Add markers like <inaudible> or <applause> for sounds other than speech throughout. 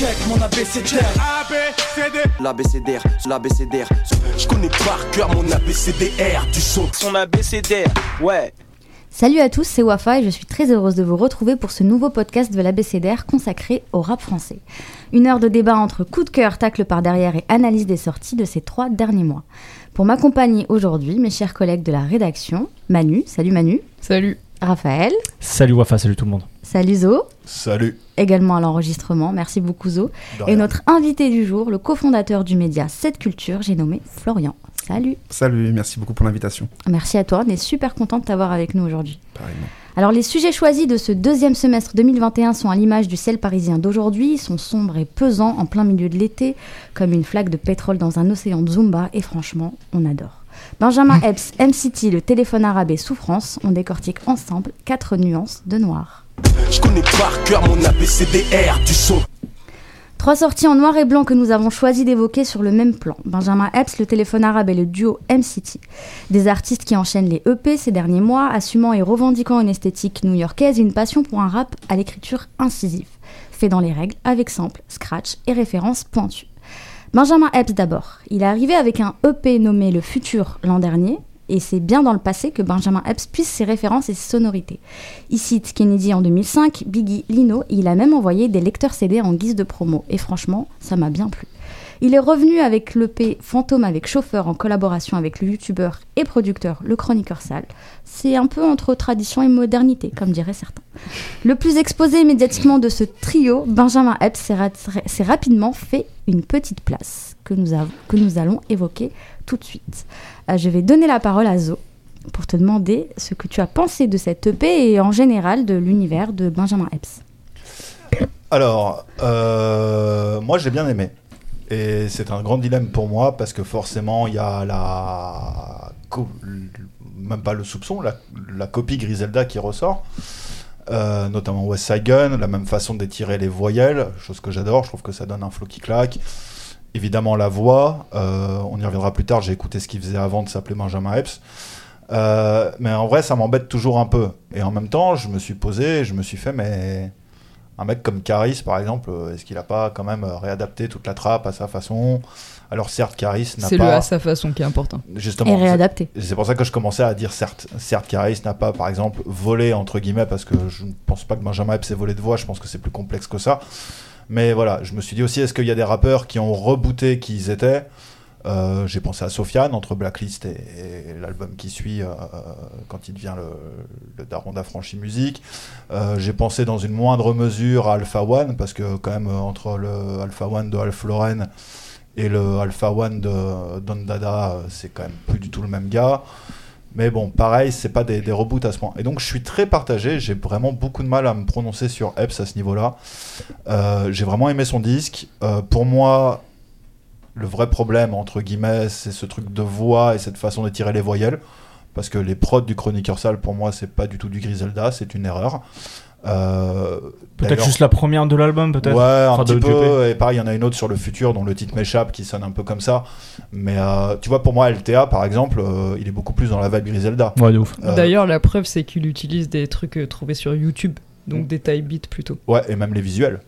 check mon abécédaire. L'abécédaire, l'abécédaire. Je connais par cœur mon abécédaire du son. Son abécédaire, ouais. Salut à tous, c'est Wafa et je suis très heureuse de vous retrouver pour ce nouveau podcast de l'ABCDR consacré au rap français. Une heure de débat entre coup de cœur, tacle par derrière et analyse des sorties de ces trois derniers mois. Pour m'accompagner aujourd'hui, mes chers collègues de la rédaction, Manu, salut Manu. Salut. Raphaël. Salut Wafa, salut tout le monde. Salut Zo. Salut. Également à l'enregistrement, merci beaucoup Zo. Et notre invité du jour, le cofondateur du média 7 Culture, j'ai nommé Florian. Salut. Salut, merci beaucoup pour l'invitation. Merci à toi, on est super content de t'avoir avec nous aujourd'hui. Pareillement. Alors les sujets choisis de ce deuxième semestre 2021 sont à l'image du ciel parisien d'aujourd'hui, ils sont sombres et pesants en plein milieu de l'été, comme une flaque de pétrole dans un océan de Zumba, et franchement, on adore. Benjamin Epps, M-City, le téléphone arabe et souffrance, on décortique ensemble quatre nuances de noir. Je connais par cœur mon abécédaire du son. Trois sorties en noir et blanc que nous avons choisi d'évoquer sur le même plan. Benjamin Epps, le téléphone arabe et le duo M-City. Des artistes qui enchaînent les EP ces derniers mois, assumant et revendiquant une esthétique new-yorkaise et une passion pour un rap à l'écriture incisive, fait dans les règles, avec samples, scratch et références pointues. Benjamin Epps d'abord. Il est arrivé avec un EP nommé Le Futur l'an dernier, et c'est bien dans le passé que Benjamin Epps puise ses références et ses sonorités. Il cite Kennedy en 2005, Biggie, Lino, et il a même envoyé des lecteurs CD en guise de promo. Et franchement, ça m'a bien plu. Il est revenu avec l'EP Fantôme avec chauffeur en collaboration avec le youtubeur et producteur Le Chroniqueur Sale. C'est un peu entre tradition et modernité, comme diraient certains. Le plus exposé médiatiquement de ce trio, Benjamin Epps s'est ra- s'est rapidement fait une petite place que nous, que nous allons évoquer tout de suite. Euh, je vais donner la parole à Zo pour te demander ce que tu as pensé de cette EP et en général de l'univers de Benjamin Epps. Alors, euh, moi j'ai bien aimé. Et c'est un grand dilemme pour moi parce que forcément il y a la. Même pas le soupçon, la, la copie Griselda qui ressort. Euh, notamment West Side Gun, la même façon d'étirer les voyelles, chose que j'adore, je trouve que ça donne un flow qui claque. Évidemment la voix, euh, on y reviendra plus tard, j'ai écouté ce qu'il faisait avant de s'appeler Benjamin Epps. Euh, mais en vrai ça m'embête toujours un peu. Et en même temps je me suis posé, je me suis fait mais un mec comme Caris, par exemple, euh, est-ce qu'il a pas quand même euh, réadapté toute la trappe à sa façon? Alors certes, Caris n'a C'est le pas... à sa façon qui est important. Justement, Et c'est- réadapté. c'est pour ça que je commençais à dire certes. Certes, Caris n'a pas, par exemple, volé, entre guillemets, parce que je ne pense pas que Benjamin Epps ait volé de voix, je pense que c'est plus complexe que ça. Mais voilà, je me suis dit aussi, est-ce qu'il y a des rappeurs qui ont rebooté qui ils étaient? Euh, J'ai pensé à Sofiane, entre Blacklist et, l'album qui suit, euh, quand il devient le, le daron d'Affranchi Musique. Euh, J'ai pensé dans une moindre mesure à Alpha One, parce que quand même, entre le Alpha One de Alf Lauren et le Alpha One de Don Dada, c'est quand même plus du tout le même gars. Mais bon, pareil, c'est pas des, reboots à ce point. Et donc, je suis très partagé. J'ai vraiment beaucoup de mal à me prononcer sur Epps à ce niveau-là. J'ai vraiment aimé son disque. Pour moi, le vrai problème, entre guillemets, c'est ce truc de voix et cette façon d'étirer les voyelles. Parce que les prods du Chroniqueur Sale, pour moi, c'est pas du tout du Griselda, c'est une erreur. Euh, Peut-être juste la première de l'album, peut-être Ouais, un Enfin, petit peu. Et pareil, il y en a une autre sur le futur dont le titre m'échappe qui sonne un peu comme ça. Mais euh, tu vois, pour moi, LTA, par exemple, euh, il est beaucoup plus dans la vibe Griselda. Ouais, de ouf. Euh, D'ailleurs, la preuve, c'est qu'il utilise des trucs euh, trouvés sur YouTube, donc des type beats plutôt. Ouais, et même les visuels.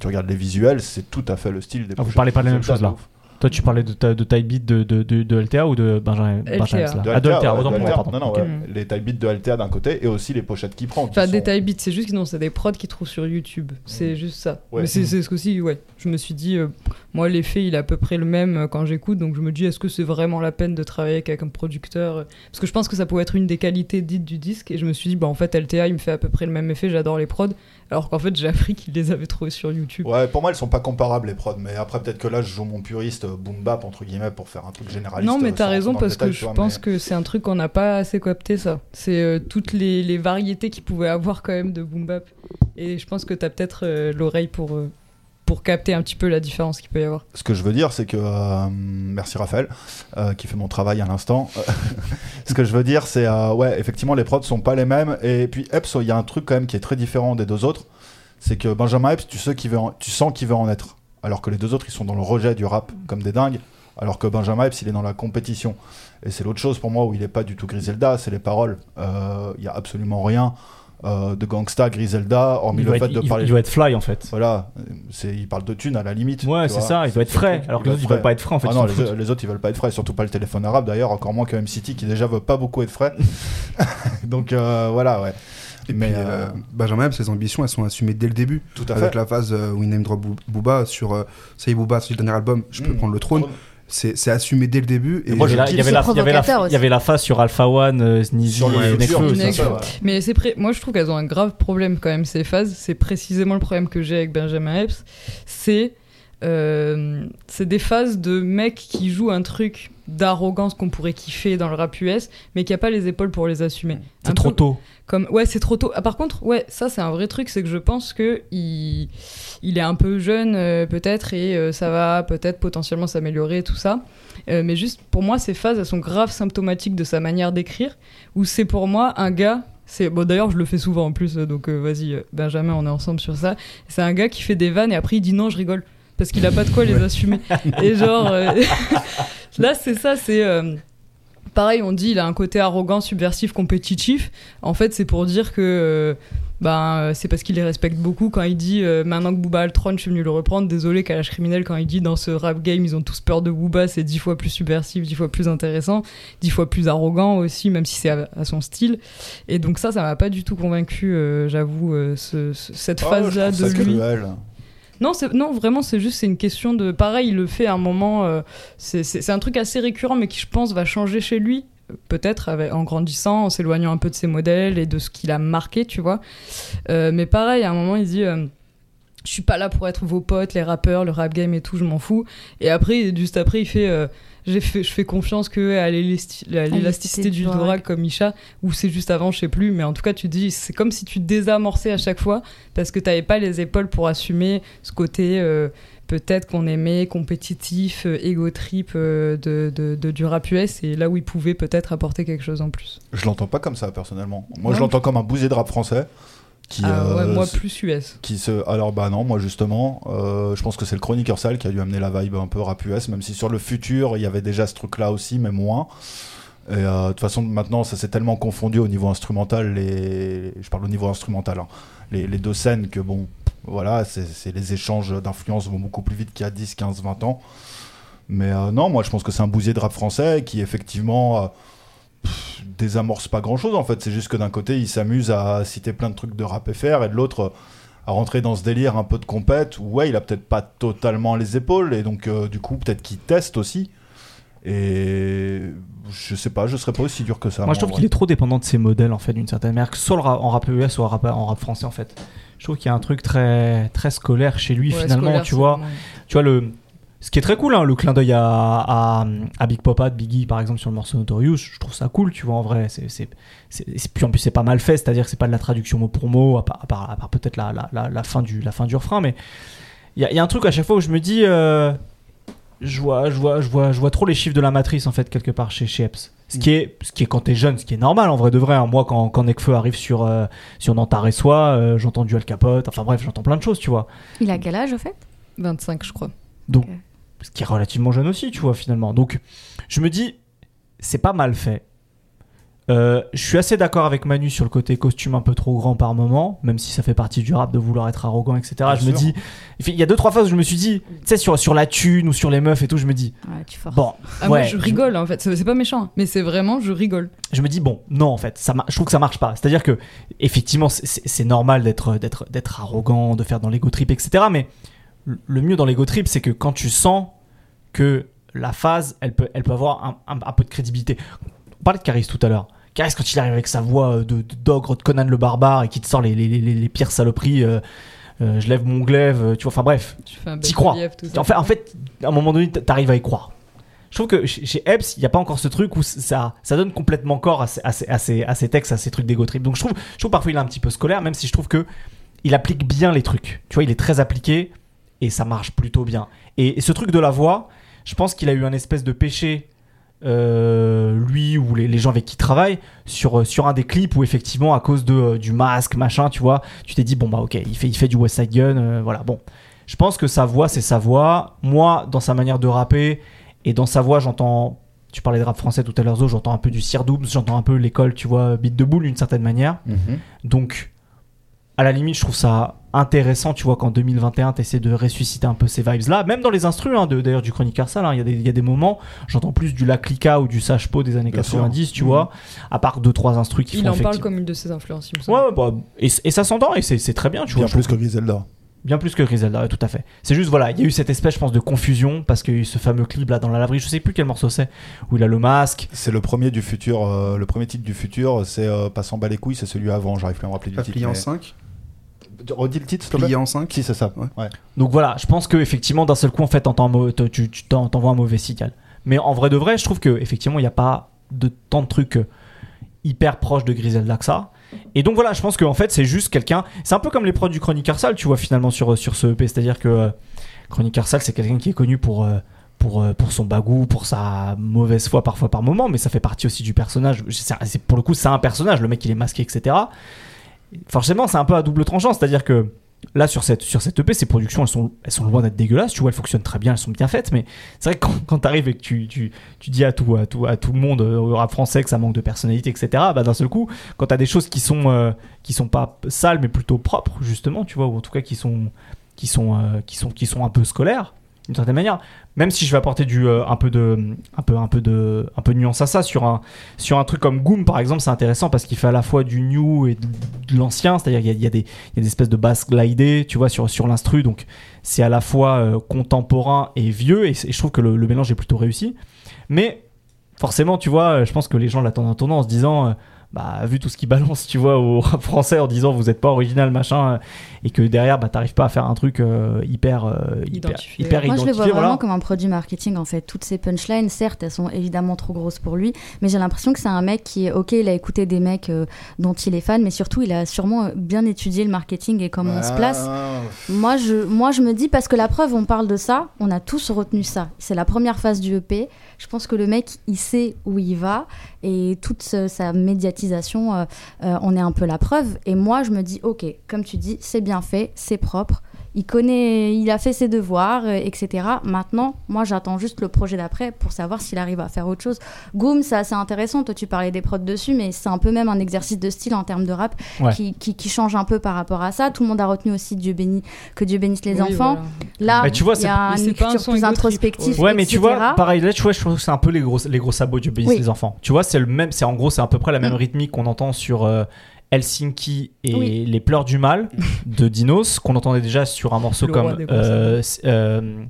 Tu regardes les visuels, c'est tout à fait le style des Ah, vous parlez pas de la même chose, là. ouf. Toi, tu parlais de, ta, de Type Beat de, de, de, de LTA ou de Benjamin, LTA. Benjamin De Ah, de LTA, LTA, ouais, autant de pour moi, LTA. pardon. Non, non, Ok. ouais. Les type beats de LTA d'un côté et aussi les pochettes qu'il prend. qui Enfin, sont- des type beats, c'est juste que non, c'est des prods qu'il trouve sur YouTube. C'est juste ça. Ouais. Mais c'est c'est ce qu'aussi, ouais. Je me suis dit, euh, moi, l'effet, il est à peu près le même euh, quand j'écoute, donc je me dis, est-ce que c'est vraiment la peine de travailler avec un producteur euh, Parce que je pense que ça pourrait être une des qualités dites du disque, et je me suis dit, bah en fait, LTA, il me fait à peu près le même effet, j'adore les prods, alors qu'en fait, j'ai appris qu'il les avait trouvés sur YouTube. Ouais, pour moi, elles sont pas comparables les prods, mais après, peut-être que là, je joue mon puriste boom bap, entre guillemets, pour faire un truc généraliste. Non, mais t'as raison parce que je vois, pense mais- que c'est un truc qu'on n'a pas assez capté ça. C'est euh, toutes les, les variétés qu'il pouvait avoir quand même de boom bap. Et je pense que t'as peut-être euh, l'oreille pour, euh, pour capter un petit peu la différence qu'il peut y avoir. Ce que je veux dire, c'est que. euh, merci Raphaël, euh, qui fait mon travail à l'instant. <laughs> Ce que je veux dire, c'est. euh, ouais, effectivement, les prods sont pas les mêmes. Et puis, Epps, il y a un truc quand même qui est très différent des deux autres. C'est que Benjamin Epps, tu, sens qu'il veut en être. Alors que les deux autres, ils sont dans le rejet du rap, comme des dingues. Alors que Benjamin Epps, il est dans la compétition. Et c'est l'autre chose pour moi où il est pas du tout Griselda, c'est les paroles. Il y a absolument rien euh, de gangsta, Griselda, hormis Il le fait être, de il- parler. il doit être fly en fait. Voilà, c'est, il parle de thunes à la limite. Ouais, c'est ça, il doit être frais. Alors que les autres, ils veulent pas être frais en fait. Ah non, les, autres ils veulent pas être frais, surtout pas le téléphone arabe d'ailleurs, encore moins que M-City qui déjà veut pas beaucoup être frais. <laughs> Donc euh, voilà, ouais. Et Mais, puis, euh, euh, Benjamin ses ambitions, elles sont assumées dès le début. Tout à Avec fait. la phase euh, où il name drop Boo- Booba sur euh, Ça y est, Booba, sur le dernier album, je peux Mm. prendre le trône. C'est assumé dès le début. Et, moi, Il y avait la- il y avait la- avait la- phase sur Alpha One, euh, Sneezy Sur le Nekfeu. tout c'est ça, ça. ouais. Mais c'est pré- moi je trouve qu'elles ont un grave problème quand même ces phases. C'est précisément le problème que j'ai avec Benjamin Epps. C'est euh, c'est des phases de mecs qui jouent un truc d'arrogance qu'on pourrait kiffer dans le rap US, mais qui a pas les épaules pour les assumer. C'est trop tôt. Comme ouais, c'est trop tôt. Ah, par contre, ouais, ça c'est un vrai truc, c'est que je pense que il, il est un peu jeune euh, peut-être et euh, ça va peut-être potentiellement s'améliorer tout ça. Euh, mais juste pour moi, ces phases elles sont grave symptomatiques de sa manière d'écrire. Où c'est pour moi un gars. C'est bon d'ailleurs je le fais souvent en plus donc euh, vas-y Benjamin on est ensemble sur ça. C'est un gars qui fait des vannes et après il dit non je rigole parce qu'il a pas de quoi les assumer. Et genre euh, <laughs> là c'est ça c'est euh, pareil, on dit il a un côté arrogant, subversif, compétitif. En fait, c'est pour dire que euh, ben, c'est parce qu'il les respecte beaucoup. Quand il dit euh, maintenant que Booba a le trône, je suis venu le reprendre. Désolé, Kalash Criminel, quand il dit dans ce rap game, ils ont tous peur de Booba, c'est dix fois plus subversif, dix fois plus intéressant, dix fois plus arrogant aussi, même si c'est à, à son style. Et donc, ça, ça m'a pas du tout convaincu, euh, j'avoue, euh, ce- ce- cette je phase-là de ça lui. cruel. Non, non, vraiment, c'est juste c'est une question de. Pareil, il le fait à un moment. euh, c'est- un truc assez récurrent, mais qui, je pense, va changer chez lui. Peut-être en grandissant, en s'éloignant un peu de ses modèles et de ce qu'il a marqué, tu vois. Euh, mais pareil, à un moment, il dit. euh, je suis pas là pour être vos potes, les rappeurs, le rap game et tout, je m'en fous. Et après, juste après, il fait, j'ai fait, je fais confiance que à l'élasti- à l'élasticité du Dvorak comme Isha, ou c'est juste avant, je sais plus. Mais en tout cas, tu dis, c'est comme si tu te désamorçais à chaque fois parce que t'avais pas les épaules pour assumer ce côté. euh, Peut-être qu'on aimait compétitif, euh, ego trip euh, de, de, de- du rap US et là où il pouvait peut-être apporter quelque chose en plus. Je l'entends pas comme ça personnellement. Moi, je l'entends comme un bousier de rap français qui. Ah ouais, euh, moi plus US. qui se alors bah non moi justement euh, je pense que c'est le chroniqueur sale qui a dû amener la vibe un peu rap US même si sur le futur il y avait déjà ce truc là aussi mais moins et euh, de toute façon maintenant ça s'est tellement confondu au niveau instrumental les je parle au niveau instrumental hein, les, les deux scènes que bon voilà c'est c'est- les échanges d'influence vont beaucoup plus vite qu'il y a 10 15 20 ans mais euh, non moi je pense que c'est un bousier de rap français qui effectivement euh, pff, désamorce pas grand chose en fait c'est juste que d'un côté il s'amuse à citer plein de trucs de rap FR et de l'autre à rentrer dans ce délire un peu de compète où ouais il a peut-être pas totalement les épaules et donc euh, du coup peut-être qu'il teste aussi et je sais pas je serais pas aussi dur que ça Moi, je trouve qu'il est trop dépendant de ses modèles, en fait, d'une certaine manière, que soit en rap US, soit en rap, en rap français, en fait. Je trouve qu'il y a un truc très, très scolaire chez lui, Ouais, finalement, scolaire, tu vois. Tu vois, le... ce qui est très cool, hein, le clin d'œil à, à, Big Papa de Biggie, par exemple, sur le morceau Notorious, je trouve ça cool, tu vois, en vrai. C'est, puis en plus, c'est pas mal fait, c'est-à-dire que c'est pas de la traduction mot pour mot, à part, part, peut-être la, la, la, fin du, la fin du refrain, mais il y a, y a un truc à chaque fois où je me dis. euh, je vois, je, vois, je, vois, je vois trop les chiffres de la matrice en fait quelque part chez, chez Epps. Ce qui, est, ce qui est quand t'es jeune, ce qui est normal en vrai de vrai. hein. Moi quand, quand Nekfeu arrive sur, euh, sur Nantar et Soi, euh, j'entends du Al Capote, enfin bref, j'entends plein de choses, tu vois. Il a quel âge au fait? 25, je crois. Donc, ce qui est relativement jeune aussi, tu vois, finalement. Donc, je me dis, c'est pas mal fait. Euh, je suis assez d'accord avec Manu sur le côté costume un peu trop grand par moment, même si ça fait partie du rap de vouloir être arrogant, etc. Bien je me dis, il y a deux trois fois où je me suis dit, tu sais, sur, sur la thune ou sur les meufs et tout, je me dis, Ouais, tu bon, Ah, moi, ouais, je rigole en fait. C'est pas méchant, mais c'est vraiment, je rigole. je me dis bon non en fait ça je trouve que ça marche pas c'est à dire que effectivement c'est normal d'être d'être d'être arrogant de faire dans l'ego trip etc mais le- mieux dans l'ego trip c'est que quand tu sens que la phase elle peut elle peut avoir un, un- un peu de crédibilité on parlait de Caris tout à l'heure Caris quand il arrive avec sa voix de de- d'ogre de Conan le barbare et qui te sort les, les, les, les pires saloperies euh, euh, je lève mon glaive euh, tu vois enfin bref T'y crois. relief, tout ça. en fait, en fait, à un moment donné, t'arrives à y croire. Je trouve que chez Epps, il n'y a pas encore ce truc où ça, ça donne complètement corps à ces, à ces, à ces, à ces textes, à ces trucs d'ego trip. Donc je trouve, je trouve parfois il est un petit peu scolaire, même si je trouve que il applique bien les trucs. Tu vois, il est très appliqué et ça marche plutôt bien. Et, et ce truc de la voix, je pense qu'il a eu un espèce de péché, euh, lui ou les, les gens avec qui il travaille, sur, euh, sur un des clips où effectivement, à cause de, euh, du masque, machin, tu vois, tu t'es dit, bon bah ok, il fait, il fait du West Side Gun, euh, voilà, bon. Je pense que sa voix, c'est sa voix. Moi, dans sa manière de rapper et dans sa voix, j'entends tu parlais de rap français tout à l'heure, Zo, j'entends un peu du Sir Dooms, j'entends un peu l'école, tu vois, beat de boule d'une certaine manière. Mhm. Donc, à la limite, je trouve ça intéressant, tu vois, qu'en 2021, tu essaies de ressusciter un peu ces vibes-là. Même dans les instrus, hein, de- d'ailleurs, du Chronique Arsal, hein, il y, a des- il y a des moments, j'entends plus du Laclica ou du Sachpo des années Bien sûr. 90, tu Mhm. vois, à part deux, trois instrus qui Il font en parle comme une de ses influences, il me semble. Ouais, bah, et, et ça s'entend, et c'est très bien, tu vois. Bien trouve plus que Griselda. Bien plus que Griselda, tout à fait. C'est juste, voilà, il y a eu cette espèce, je pense, de confusion parce qu'il y a eu ce fameux clip là dans la laverie, je sais plus quel morceau c'est, où il a le masque. C'est le premier du futur, euh, le premier titre du futur, c'est euh, Pas s'en bat les couilles, c'est celui avant, j'arrive plus à me rappeler du titre. plié en mais- 5 Redis le titre, Plié en 5 Si, c'est ça. Ouais. Ouais. Donc voilà, je pense que effectivement d'un seul coup, en fait, t'entends un mau- te- tu tu t'en- t'envoies un mauvais signal. Mais en vrai de vrai, je trouve que effectivement, il n'y a pas de tant de trucs euh, hyper proches de Griselda que ça. Et donc voilà, je pense qu'en fait, c'est juste quelqu'un. C'est un peu comme les prods du Chronique Arsal, tu vois, finalement, sur, sur ce EP. C'est-à-dire que euh, Chronique Arsal, c'est quelqu'un qui est connu pour. euh, pour, euh, pour son bagou, pour sa mauvaise foi parfois par moment, mais ça fait partie aussi du personnage. C'est- pour le coup, c'est un personnage, le mec il est masqué, etc. Forcément, c'est un peu à double tranchant, c'est-à-dire que là sur cette sur cette EP ces productions elles sont elles sont loin d'être dégueulasses. Tu vois elles fonctionnent très bien elles sont bien faites. Mais c'est vrai que quand, quand t'arrives et que tu, tu, tu dis à tout à tout à tout le monde euh, au rap français que ça manque de personnalité etc bah d'un seul coup quand t'as des choses qui sont euh, qui sont pas sales mais plutôt propres justement tu vois ou en tout cas qui sont qui sont euh, qui sont qui sont un peu scolaires d'une certaine manière. Même si je vais apporter du euh, un peu de un peu un peu de un peu de nuance à ça sur un sur un truc comme Goom par exemple c'est intéressant parce qu'il fait à la fois du new et de, l'ancien. C'est-à-dire qu'il y a, des il y a des espèces de basses glidées tu vois sur sur l'instru. Donc c'est à la fois euh, contemporain et vieux. Et, je trouve que le, le mélange est plutôt réussi. Mais forcément tu vois euh, je pense que les gens l'attendent en tournant en se disant bah vu tout ce qui balance tu vois au rap français en disant vous êtes pas original machin et que derrière bah t'arrives pas à faire un truc euh, hyper euh, hyper Identifié. hyper Moi, je le vois vraiment comme un produit marketing en fait. Toutes ces punchlines, certes, elles sont évidemment trop grosses pour lui, mais j'ai l'impression que c'est un mec qui, ok, il a écouté des mecs euh, dont il est fan, mais surtout, il a sûrement euh, bien étudié le marketing et comment on se place. Ah, Moi je, moi, je me dis, parce que la preuve, on parle de ça, on a tous retenu ça. C'est la première phase du EP. Je pense que le mec, il sait où il va et toute sa euh, euh, on est un peu la preuve. Et moi, je me dis, ok, comme tu dis, c'est bien fait, c'est propre. Il connaît, il a fait ses devoirs, euh, etc. Maintenant, moi, j'attends juste le projet d'après pour savoir s'il arrive à faire autre chose. Goom, c'est assez intéressant. Toi, tu parlais des prods dessus, mais c'est un peu même un exercice de style en termes de rap Ouais. qui, qui, qui change un peu par rapport à ça. Tout le monde a retenu aussi Dieu béni, que Dieu bénisse les Oui, enfants. voilà. Là, tu vois, il y c'est- a une un écriture son plus introspective. Ouais, mais tu vois, pareil, là, tu vois, je trouve que c'est un peu les gros, les gros sabots du bénis Oui. des enfants. Tu vois, c'est le même, c'est en gros, c'est à peu près la même Mm. rythmique qu'on entend sur euh, Helsinki et Oui. Les Pleurs du Mal de Dinos, qu'on entendait déjà sur un morceau Le comme. euh, euh,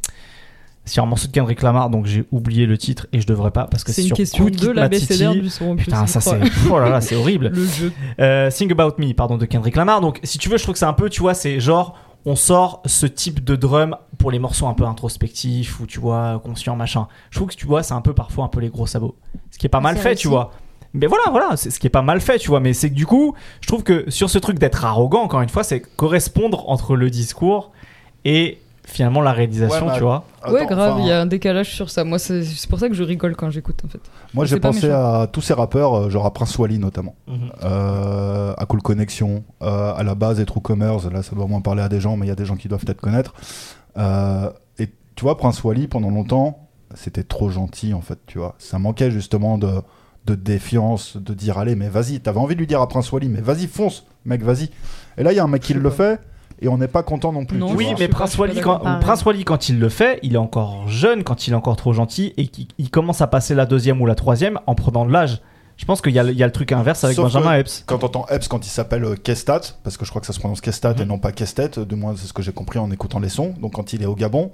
sur un morceau de Kendrick Lamar, donc j'ai oublié le titre et je devrais pas parce que C'est une sur question de l'abécédaire Matiti- du son. Putain, ça c'est. Oh là là, c'est horrible. <laughs> Le jeu. Euh, Sing About Me, pardon, de Kendrick Lamar. Donc, si tu veux, je trouve que c'est un peu, tu vois, c'est genre, on sort ce type de drum pour les morceaux un peu introspectifs ou tu vois, conscients, machin. Je trouve que tu vois, c'est un peu parfois un peu les gros sabots. Ce qui est pas mal C'est fait, réussi. tu vois. Mais voilà, voilà, c'est ce qui est pas mal fait, tu vois. Mais c'est que du coup, je trouve que sur ce truc d'être arrogant, encore une fois, c'est correspondre entre le discours et finalement la réalisation, Ouais, mais tu vois. ouais, attends, grave, enfin, il y a un décalage sur ça. Moi, c'est c'est pour ça que je rigole quand j'écoute en fait. Moi, j'ai pensé à tous ces rappeurs, euh, genre à Prince Wally notamment, Mhm. euh, à Cool Connection, euh, à la base et True Commerce. Là, ça doit moins parler à des gens, mais il y a des gens qui doivent peut-être connaître. Euh, et tu vois, Prince Wally, pendant longtemps, c'était trop gentil en fait, tu vois. Ça manquait justement de, de défiance, de dire allez, mais vas-y, t'avais envie de lui dire à Prince Wally, mais vas-y, fonce, mec, vas-y. Et là, il y a un mec qui le pas. fait. Et on n'est pas content non plus. Non, tu Oui, vois. mais Prince Wally, quand. Prince Wally, quand il le fait, il est encore jeune, quand il est encore trop gentil, et qu'il il commence à passer la deuxième ou la troisième en prenant de l'âge. Je pense qu'il y, a le- il y a le truc inverse avec Sauf Benjamin Epps. Quand t'entends Epps, quand il s'appelle euh, Kestat, parce que je crois que ça se prononce Kestat et Mhm. non pas Kestet, du moins c'est ce que j'ai compris en écoutant les sons. Donc quand il est au Gabon,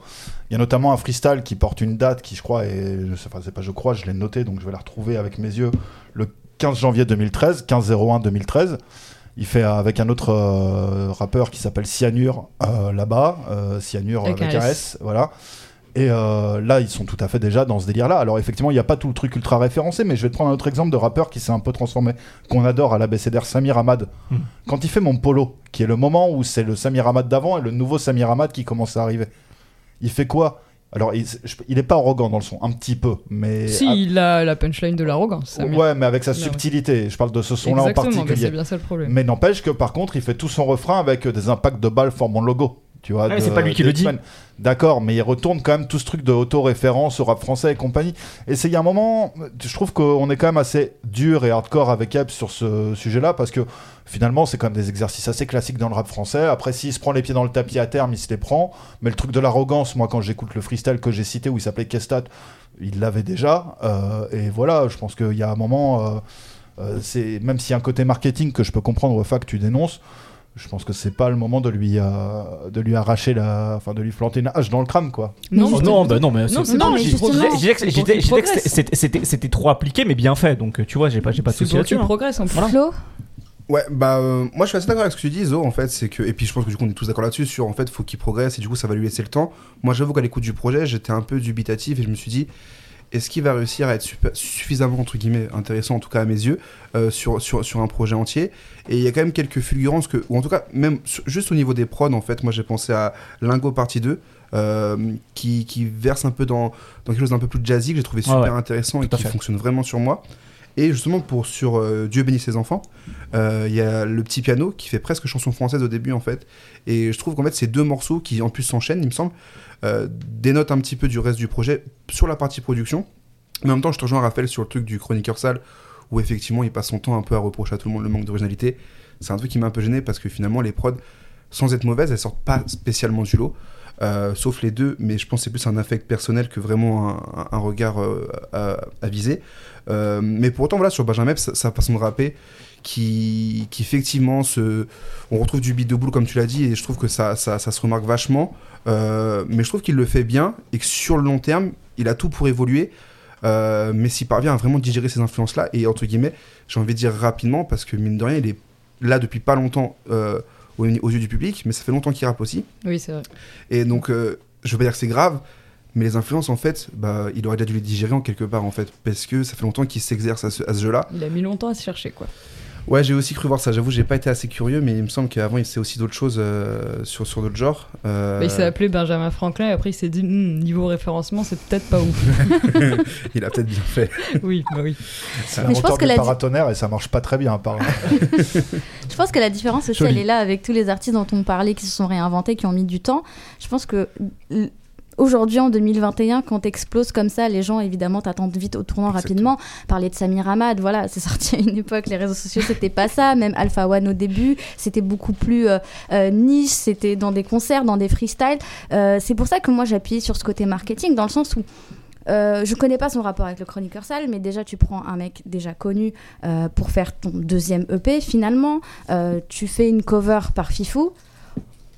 il y a notamment un freestyle qui porte une date qui, je crois, est, je sais pas, c'est pas je crois, je l'ai noté, donc je vais la retrouver avec mes yeux, le 15 janvier 2013, 15-01 2013. Il fait euh, avec un autre euh, rappeur qui s'appelle Cyanure euh, là-bas, euh, Cyanure Avec avec, un un S. S, voilà. Et euh, là, ils sont tout à fait déjà dans ce délire-là. Alors effectivement, il n'y a pas tout le truc ultra référencé, mais je vais te prendre un autre exemple de rappeur qui s'est un peu transformé, qu'on adore à l'ABCDR, Samir Hamad. Hmm. Quand il fait Mon Polo, qui est le moment où c'est le Samir Hamad d'avant et le nouveau Samir Hamad qui commence à arriver, il fait quoi? Alors, il, je- il est pas arrogant dans le son, un petit peu, mais... Si, il a la punchline de l'arrogance. mais- ouais, mais avec sa subtilité. Je parle de ce son-là en mais particulier. c'est bien ça le problème. Mais n'empêche que par contre, il fait tout son refrain avec des impacts de balles formant le logo. Tu vois. De- c'est pas lui qui le dit. D'accord, mais il retourne quand même tout ce truc de auto-référence au rap français et compagnie. Et c'est il y a un moment, je trouve qu'on est quand même assez dur et hardcore avec Epps sur ce sujet-là parce que finalement, c'est quand même des exercices assez classiques dans le rap français. Après, s'il se prend les pieds dans le tapis à terme, il se les prend. Mais le truc de l'arrogance, moi, quand j'écoute le freestyle que j'ai cité où il s'appelait Kestat, il l'avait déjà. Euh, et voilà, je pense qu'il y a un moment, euh, euh, c'est même s'il y a un côté marketing que je peux comprendre au fait que tu dénonces. Je pense que c'est pas le moment de lui, euh, de lui arracher la, enfin de lui planter une hache dans le crâne, quoi. Oh juste- non, bah non, mais Non, c'était- c'était c'était trop appliqué, mais bien fait. Donc tu vois, j'ai pas, j'ai pas de souci là-dessus. qu'il hein. progresse en plus. Voilà. Flo Ouais, bah euh, moi je suis assez d'accord avec ce que tu dis, Zo, en fait, c'est que et puis je pense que du coup on est tous d'accord là-dessus sur en fait faut qu'il progresse et du coup ça va lui laisser le temps. Moi j'avoue qu'à l'écoute du projet j'étais un peu dubitatif et je me suis dit est-ce qu'il va réussir à être suffisamment entre guillemets intéressant en tout cas à mes yeux euh, sur, sur sur un projet entier? Et il y a quand même quelques fulgurances que ou en tout cas même sur- juste au niveau des prods en fait moi j'ai pensé à Lingo partie 2 euh, qui, qui verse un peu dans, dans quelque chose d'un peu plus jazzy que j'ai trouvé super ouais. intéressant et Tout qui fait. fonctionne vraiment sur moi. Et justement, pour sur euh, Dieu bénisse ses enfants, euh, il y a le petit piano qui fait presque chanson française au début en fait. Et je trouve qu'en fait, ces deux morceaux qui en plus s'enchaînent, il me semble, euh, dénotent un petit peu du reste du projet sur la partie production. Mais en même temps, je te rejoins Raphaël sur le truc du chroniqueur sale où effectivement il passe son temps un peu à reprocher à tout le monde le manque d'originalité. C'est un truc qui m'a un peu gêné parce que finalement, les prods, sans être mauvaises, elles sortent pas spécialement du lot. Euh, sauf les deux, mais je pense que c'est plus un affect personnel que vraiment un, regard euh, à, viser. Mais pour autant, voilà, sur Benjamin, sa, façon de rapper, qui, qui effectivement se. On retrouve du beat de boule, comme tu l'as dit, et je trouve que ça, ça se remarque vachement. Euh, mais je trouve qu'il le fait bien, et que sur le long terme, il a tout pour évoluer. Euh, mais s'il parvient à vraiment digérer ces influences-là, et entre guillemets, j'ai envie de dire rapidement, parce que mine de rien, il est là depuis pas longtemps euh, aux, aux yeux du public, mais ça fait longtemps qu'il rappe aussi. Oui, c'est vrai. Et donc, euh, je veux pas dire que c'est grave, mais les influences, en fait, bah, il aurait déjà dû les digérer en quelque part, en fait, parce que ça fait longtemps qu'il s'exerce à ce, à ce jeu-là. Il a mis longtemps à se chercher, quoi. Ouais, j'ai aussi cru voir ça. J'avoue, j'ai pas été assez curieux, mais il me semble qu'avant, il faisait aussi d'autres choses euh, sur, sur d'autres genres. Euh, Bah, Il s'est appelé Benjamin Franklin et après il s'est dit Hmm, niveau référencement, c'est peut-être pas ouf. <laughs> il a peut-être bien fait. <laughs> oui, bah oui. C'est Mais un je pense que la paratonnerre et ça marche pas très bien, apparemment. <laughs> Je pense que la différence aussi, Joli. elle est là avec tous les artistes dont on parlait qui se sont réinventés, qui ont mis du temps. Je pense que aujourd'hui, en 2021, quand t'exploses comme ça, les gens, évidemment, t'attendent vite au tournant Exactement. rapidement. Parler de Samir Hamad, voilà, c'est sorti à une époque, les réseaux sociaux, c'était pas ça. Même Alpha One au début, c'était beaucoup plus euh, euh, niche, c'était dans des concerts, dans des freestyles. Euh, c'est pour ça que moi, j'appuie sur ce côté marketing, dans le sens où euh, je connais pas son rapport avec le chroniqueur sale, mais déjà tu prends un mec déjà connu euh, pour faire ton deuxième EP. Finalement, Euh, tu fais une cover par Fifou.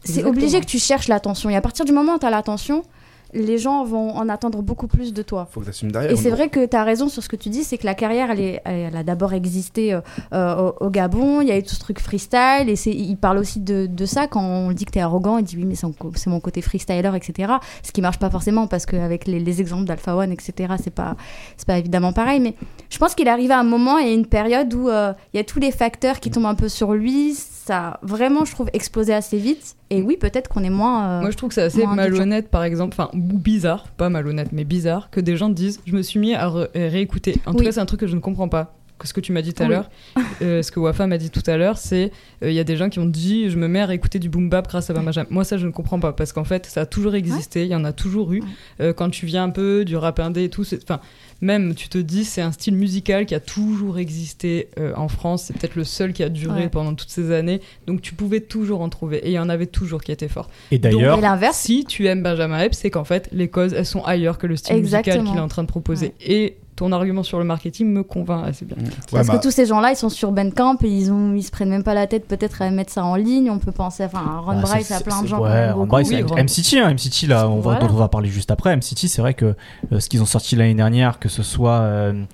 C'est obligé que tu cherches l'attention. Et à partir du moment où tu as l'attention, les gens vont en attendre beaucoup plus de toi. Faut que t'assumes derrière. Et c'est vrai que tu as raison sur ce que tu dis, c'est que la carrière, elle, est- elle a d'abord existé euh, euh, au, au Gabon, il y a eu tout ce truc freestyle, et c'est- il parle aussi de, de ça quand on dit que tu es arrogant, il dit oui, mais c'est mon- c'est mon côté freestyler, etc. Ce qui marche pas forcément, parce qu'avec les, les exemples d'Alpha One, etc., c'est pas, c'est pas évidemment pareil, mais je pense qu'il est arrivé à un moment et une période où euh, il y a tous les facteurs qui tombent un peu sur lui, ça a vraiment, je trouve, explosé assez vite, et oui, peut-être qu'on est moins... euh, Moi, je trouve que c'est assez malhonnête, par exemple, enfin, bizarre, pas malhonnête, mais bizarre, que des gens disent Je me suis mis à réécouter. En tout Oui. cas, c'est un truc que je ne comprends pas. Ce que tu m'as dit tout à Oui. l'heure, euh, ce que Wafa m'a dit tout à l'heure, c'est euh, il y a des gens qui ont dit Je me mets à réécouter du boom bap grâce à Benjamin. Moi, ça, je ne comprends pas parce qu'en fait, ça a toujours existé, il y en a toujours eu. Ouais. Euh, quand tu viens un peu du rap indé et tout, enfin, même tu te dis c'est un style musical qui a toujours existé euh, en France, c'est peut-être le seul qui a duré Ouais. pendant toutes ces années, donc tu pouvais toujours en trouver et il y en avait toujours qui étaient forts. Et d'ailleurs, Si tu aimes Benjamin Epps, c'est qu'en fait, les causes, elles sont ailleurs que le style Exactement. musical qu'il est en train de proposer. Et ton argument sur le marketing me convainc assez bien. Parce Ouais, que tous ces gens-là, ils sont sur Bandcamp et ils, ont, ils se prennent même pas la tête peut-être à mettre ça en ligne. On peut penser enfin, à Ron Bah, Bryce, à plein de gens. Ouais, qu'on aime Ron beaucoup. Bryce, Oui, M- Ron. MCT, hein, MCT là, on va, Voilà. dont on va parler juste après. MCT, c'est vrai que euh, ce qu'ils ont sorti l'année dernière, que ce soit euh,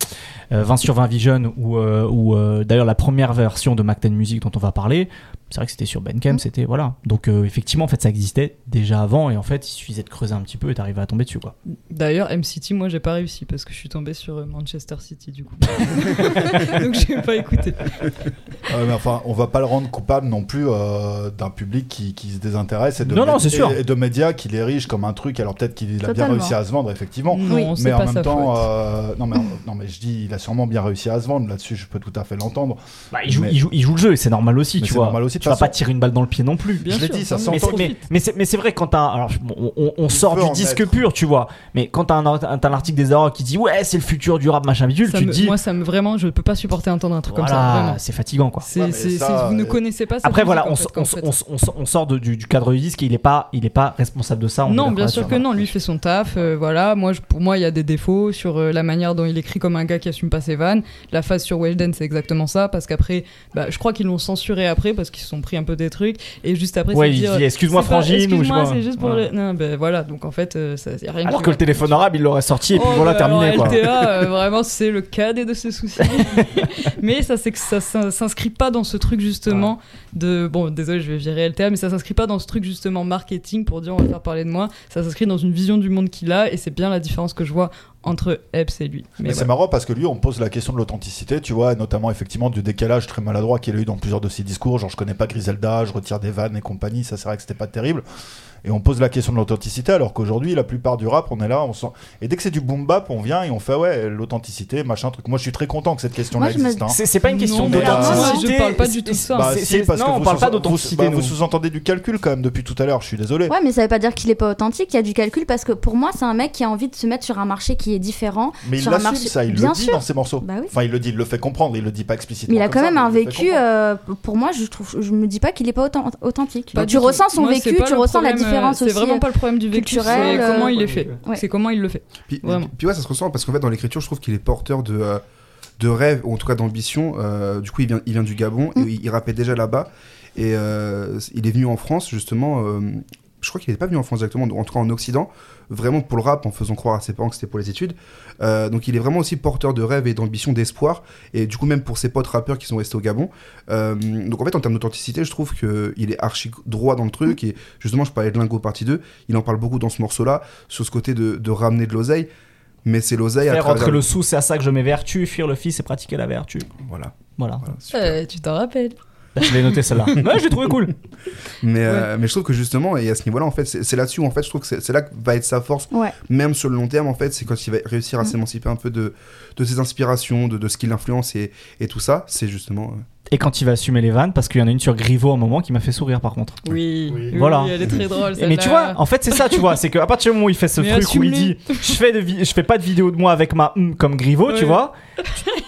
euh, 20 sur 20 Vision ou, euh, ou euh, d'ailleurs la première version de Mac 10 Music dont on va parler, c'est vrai que c'était sur Bandcamp, Mm. c'était voilà. Donc euh, effectivement, en fait, ça existait déjà avant et en fait, il suffisait de creuser un petit peu et d'arriver à tomber dessus quoi. D'ailleurs, MCT, moi, j'ai pas réussi parce que je suis tombé sur euh, Manchester City, du coup. <laughs> Donc, j'ai pas écouté. Ouais, mais enfin, on va pas le rendre coupable non plus euh, d'un public qui, qui se désintéresse et de, Non, non, mé- c'est sûr. et, et de médias qui l'érigent comme un truc. Alors peut-être qu'il a bien réussi à se vendre, effectivement. Non, Oui. mais pas en même temps, euh, non, mais, non, mais je dis, il a sûrement bien réussi à se vendre. Là-dessus, je peux tout à fait l'entendre. Bah, il, joue, Mais- il, joue, il joue le jeu et c'est normal aussi, Mais tu c'est vois. normal aussi. Tu vas pas tirer une balle dans le pied non plus. Bien Je l'ai dit, ça s'entend. Mais mais, mais c'est, mais c'est vrai quand t'as alors on, on- on Il sort du disque pur tu vois mais quand t'as un, un, t'as un article des Arocs qui dit ouais c'est le futur du rap machin bidule Ça tu me- te dis Moi, ça me vraiment, je peux pas supporter entendre un truc comme ça. c'est fatigant quoi C'est, Ouais, mais c'est- ça, c'est- vous ne euh, connaissez pas. cette après voilà on, en fait, sort de- du, du cadre du disque et il est pas il est pas responsable de ça on Non, bien sûr que non. Lui fait son taf. euh, voilà. Moi, pour moi, il y a des défauts sur euh, la manière dont il écrit comme un gars qui assume pas ses vannes. La phase sur Weshden, c'est exactement ça. Parce qu'après, bah, je crois qu'ils l'ont censuré après parce qu'ils se sont pris un peu des trucs. Et juste après, ouais il dire. dit excuse-moi frangine ou Excuse-moi, pas c'est juste pour. Ouais. le- Non, ben voilà. Donc en fait, euh, ça, y a rien alors que le téléphone arabe il l'aurait sorti et puis Oh, voilà bah, terminé alors, quoi LTA, euh, <laughs> vraiment, c'est le cadet de ce souci. <laughs> mais ça, c'est que ça s'in- s'inscrit pas dans ce truc justement de. Bon, désolé, je vais virer LTA, mais ça s'inscrit pas dans ce truc justement marketing pour dire on va faire parler de moi. Ça s'inscrit dans une vision du monde qu'il a et c'est bien la différence que je vois entre Epps et lui. Mais Mais c'est marrant parce que lui, on pose la question de l'authenticité, tu vois, et notamment effectivement du décalage très maladroit qu'il a eu dans plusieurs de ses discours. Genre, je connais pas Griselda, je retire des vannes et compagnie, ça c'est vrai que c'était pas terrible. Et on pose la question de l'authenticité, alors qu'aujourd'hui, la plupart du rap, on est là, on sent. Et dès que c'est du boom bap, on vient et on fait, ouais, l'authenticité, machin truc. Moi, je suis très content que cette je me- existe. hein. c'est, pas une question Non, mais alors, moi, d'authenticité je parle pas du tout de ça. Bah, si, parce non que on vous parle pas d'authenticité Vous, bah, vous sous-entendez du calcul quand même depuis tout à l'heure, je suis désolé. Ouais, mais ça veut pas dire qu'il est pas authentique. Il y a du calcul parce que pour moi, c'est un mec qui a envie de se mettre sur un marché qui est différent. Mais il sur un l'assume, marché- ça, il Bien le dit sûr. dans ses morceaux. Bah oui. Enfin, il le dit, il le fait comprendre, il le dit pas explicitement. Mais il a quand même un il vécu. euh, pour moi, je trouve, je me dis pas qu'il est pas authentique. Tu ressens son vécu, tu ressens la euh, différence aussi. C'est vraiment pas le problème du vécu, c'est culturel, comment euh, il est fait. ouais. C'est comment il le fait. Puis, Vraiment. puis ouais, ça se ressent parce qu'en fait, dans l'écriture, je trouve qu'il est porteur de, euh, de rêves, ou en tout cas d'ambition. Euh, du coup, il vient, il vient du Gabon, Mm. et il, il rappait déjà là-bas. Et euh, il est venu en France, justement. euh, je crois qu'il n'est pas venu en France directement, en tout cas en Occident, vraiment pour le rap, en faisant croire à ses parents que c'était pour les études. Euh, donc il est vraiment aussi porteur de rêves et d'ambition, d'espoir. Et du coup, même pour ses potes rappeurs qui sont restés au Gabon. Euh, donc en fait, en termes d'authenticité, je trouve qu'il est archi droit dans le truc. Et justement, je parlais de Lingo partie 2. Il en parle beaucoup dans ce morceau-là, sur ce côté de, de ramener de l'oseille. Mais c'est l'oseille à faire travers rentrer le sou c'est à ça que je m'évertue fuir le fils et pratiquer la vertu Voilà. voilà. Euh, tu t'en rappelles. Bah, je l'ai noté celle-là <laughs> ouais je l'ai trouvé cool Mais, euh, mais je trouve que justement, et à ce niveau-là, en fait, c'est là-dessus, en fait, je trouve que c'est là que va être sa force, Ouais. même sur le long terme, en fait, c'est quand il va réussir à s'émanciper un peu de, de ses inspirations, de, de ce qui l'influence et, et tout ça, c'est justement. euh, et quand il va assumer les vannes parce qu'il y en a une sur Griveaux à un moment qui m'a fait sourire par contre Oui. Oui. oui, Voilà. Elle est très drôle. Mais tu vois, en fait, c'est ça, tu vois, c'est qu'à partir du moment où il fait ce Mais truc où il dit je fais, de vi- je fais pas de vidéo de moi avec ma hum comme Griveaux, tu vois,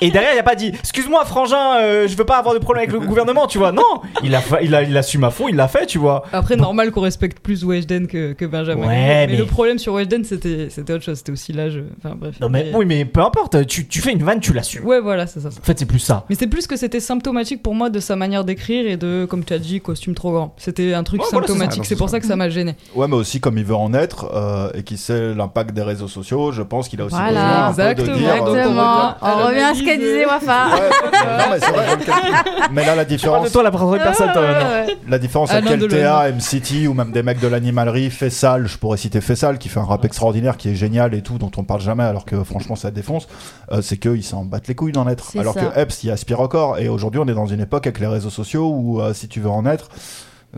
et derrière il a pas dit excuse-moi, frangin, euh, je veux pas avoir de problème avec le gouvernement, tu vois, non, il a, fa- il a, il assume à fond, il l'a fait, tu vois. Après, normal qu'on respecte plus Weshden que, que Benjamin. Ouais, mais... mais- le problème sur Weshden, c'était c'était autre chose. C'était aussi l'âge. Enfin bref. Non, mais, Mais- oui, mais peu importe, tu, tu fais une vanne, tu l'assumes. Ouais, voilà, c'est ça. En fait, c'est plus ça. Mais c'est plus que c'était symptomatique pour moi de sa manière d'écrire et de, comme tu as dit, costume trop grand. C'était un truc Ouais, voilà, c'est ça. symptomatique. C'est pour ça. ça que ça m'a gêné. Ouais, mais aussi comme il veut en être euh, et qu'il sait l'impact des réseaux sociaux, je pense qu'il a aussi Voilà. besoin un peu de Exactement. dire. euh, Exactement. on On revient à ce que disait Wafa. Ouais, non, mais, c'est vrai. mais là, la Tu parles de différence, toi la personne, la différence avec. LTA, MCT ou même des mecs de l'animalerie, Fessal, je pourrais citer Fessal qui fait un rap extraordinaire, qui est génial et tout, dont on parle jamais alors que franchement ça défonce, euh, c'est qu'ils s'en battent les couilles d'en être. Alors ça. que Epps, il aspire encore. Et aujourd'hui, on est dans une époque avec les réseaux sociaux où euh, si tu veux en être,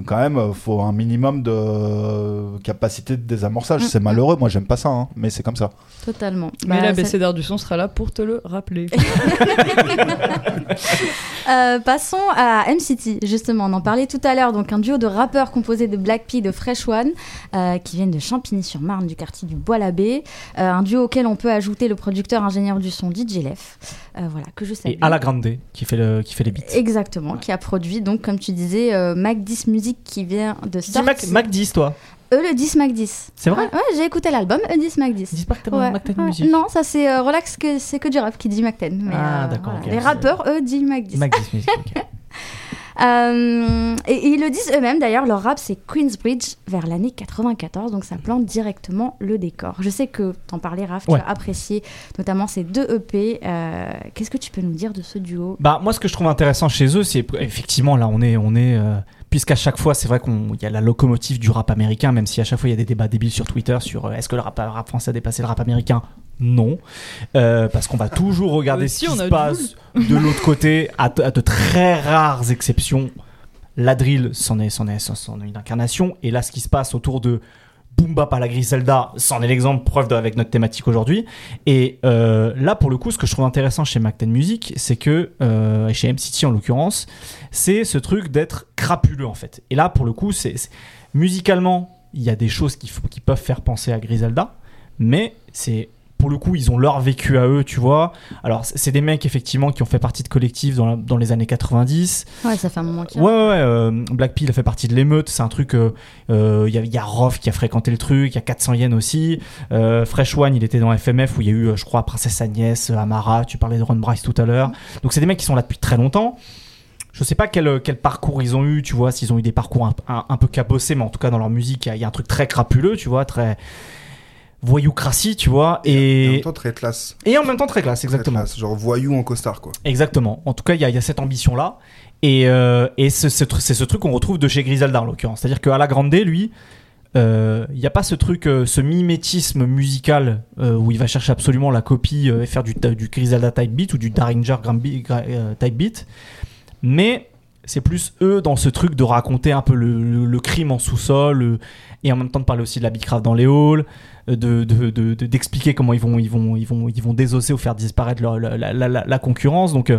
quand même, euh, faut un minimum de capacité de désamorçage. Mm, C'est malheureux, moi j'aime pas ça, hein, mais c'est comme ça. Totalement. Mais Bah, la BCDR du son sera là pour te le rappeler. <laughs> Euh, passons à MCT, justement, on en parlait tout à l'heure, donc un duo de rappeurs composé de Black P et de Fresh One, euh, qui viennent de Champigny-sur-Marne, du quartier du Bois-l'Abbé, Euh, un duo auquel on peut ajouter le producteur ingénieur du son DJ Lef, euh, voilà, que je salue. Et Ala Grande qui fait, le, qui fait les beats. Exactement, qui a produit, donc, comme tu disais, euh, Mac 10 Music qui vient de dis Mac, sortir. Mac 10, toi Eux, le 10 Mac 10. C'est vrai Ouais, j'ai écouté l'album, E10 Mac 10. Dis pas que Ouais, Mac 10 ouais. Music. Non, ça c'est euh, relax, que c'est que du rap qui dit Mac 10. mais, Ah, euh, d'accord, voilà. Les rappeurs, eux, disent Mac 10. Mac 10 Music, ok. <laughs> Euh, et, et ils le disent eux-mêmes, d'ailleurs, leur rap c'est Queensbridge vers l'année 94, donc ça plante directement le décor. Je sais que t'en parlais, Raph, Ouais. tu as apprécié notamment ces deux EP. Euh, Qu'est-ce que tu peux nous dire de ce duo? Bah moi ce que je trouve intéressant chez eux c'est effectivement là on est on est puisqu'à chaque fois c'est vrai qu'il y a la locomotive du rap américain même si à chaque fois il y a des débats débiles sur Twitter sur euh, est-ce que le rap, rap français a dépassé le rap américain? Non. Euh, parce qu'on va toujours regarder Euh, ce si, qui se passe de l'autre côté à, de très rares exceptions. La drill c'en est, est, c'en est une incarnation. Et là ce qui se passe autour de boom bap à la Griselda, c'en est l'exemple, preuve de- avec notre thématique aujourd'hui. Et euh, là, pour le coup, ce que je trouve intéressant chez Macten Music, c'est que, euh, chez MCT en l'occurrence, c'est ce truc d'être crapuleux en fait. Et là, pour le coup, c'est musicalement, il y a des choses qui, qui peuvent faire penser à Griselda, mais c'est pour le coup, ils ont leur vécu à eux, tu vois. Alors, c'est des mecs effectivement qui ont fait partie de collectifs dans, la- dans les années 90. Ouais, ça fait un moment qu'il Ouais, y a. ouais, ouais. euh, Black Peel a fait partie de l'émeute. C'est un truc. euh, euh, Il y, a- il y a Roth qui a fréquenté le truc. Il y a 400 Yen aussi. Euh, Fresh One, il était dans FMF où il y a eu, euh, je crois, Princesse Agnès, euh, Amara. Tu parlais de Ron Bryce tout à l'heure. Donc, c'est des mecs qui sont là depuis très longtemps. Je sais pas quel, quel parcours ils ont eu, tu vois, s'ils ont eu des parcours un, un- un peu cabossés, mais en tout cas, dans leur musique, il y a- il y, a un truc très crapuleux, tu vois, très voyoucratie, tu vois, Et en et, même temps, très classe. et en même temps très classe, Très exactement. classe, genre voyou en costard, quoi. Exactement. En tout cas, il y, a- il y a cette ambition-là. Et, euh, et ce c'est ce truc qu'on retrouve de chez Griselda, en l'occurrence. C'est-à-dire qu'à la Grande, lui, euh, il n'y a pas ce truc, euh, ce mimétisme musical euh, où il va chercher absolument la copie euh, et faire du, du Griselda type beat ou du euh, type beat. Mais c'est plus eux dans ce truc de raconter un peu le, le- le crime en sous-sol euh, et en même temps de parler aussi de la Bicraft dans les halls, euh, de, de- de- de- d'expliquer comment ils vont, ils, vont, ils, vont, ils vont désosser ou faire disparaître leur- la, la- la- la- la concurrence. Donc, euh,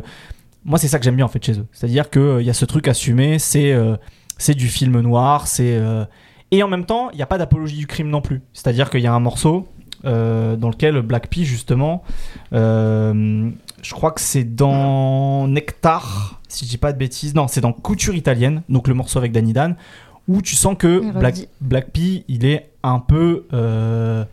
moi, c'est ça que j'aime bien en fait chez eux. C'est-à-dire qu'il y a ce truc assumé, c'est euh, c'est du film noir, c'est. euh, Et en même temps, il n'y a pas d'apologie du crime non plus. C'est-à-dire qu'il y a un morceau euh, dans lequel Black Pea, justement, euh, je crois que c'est dans Nectar, si je dis pas de bêtises. Non, c'est dans Couture italienne, donc le morceau avec Danny Dan, où tu sens que Black. Black Pea, il est un peu. euh,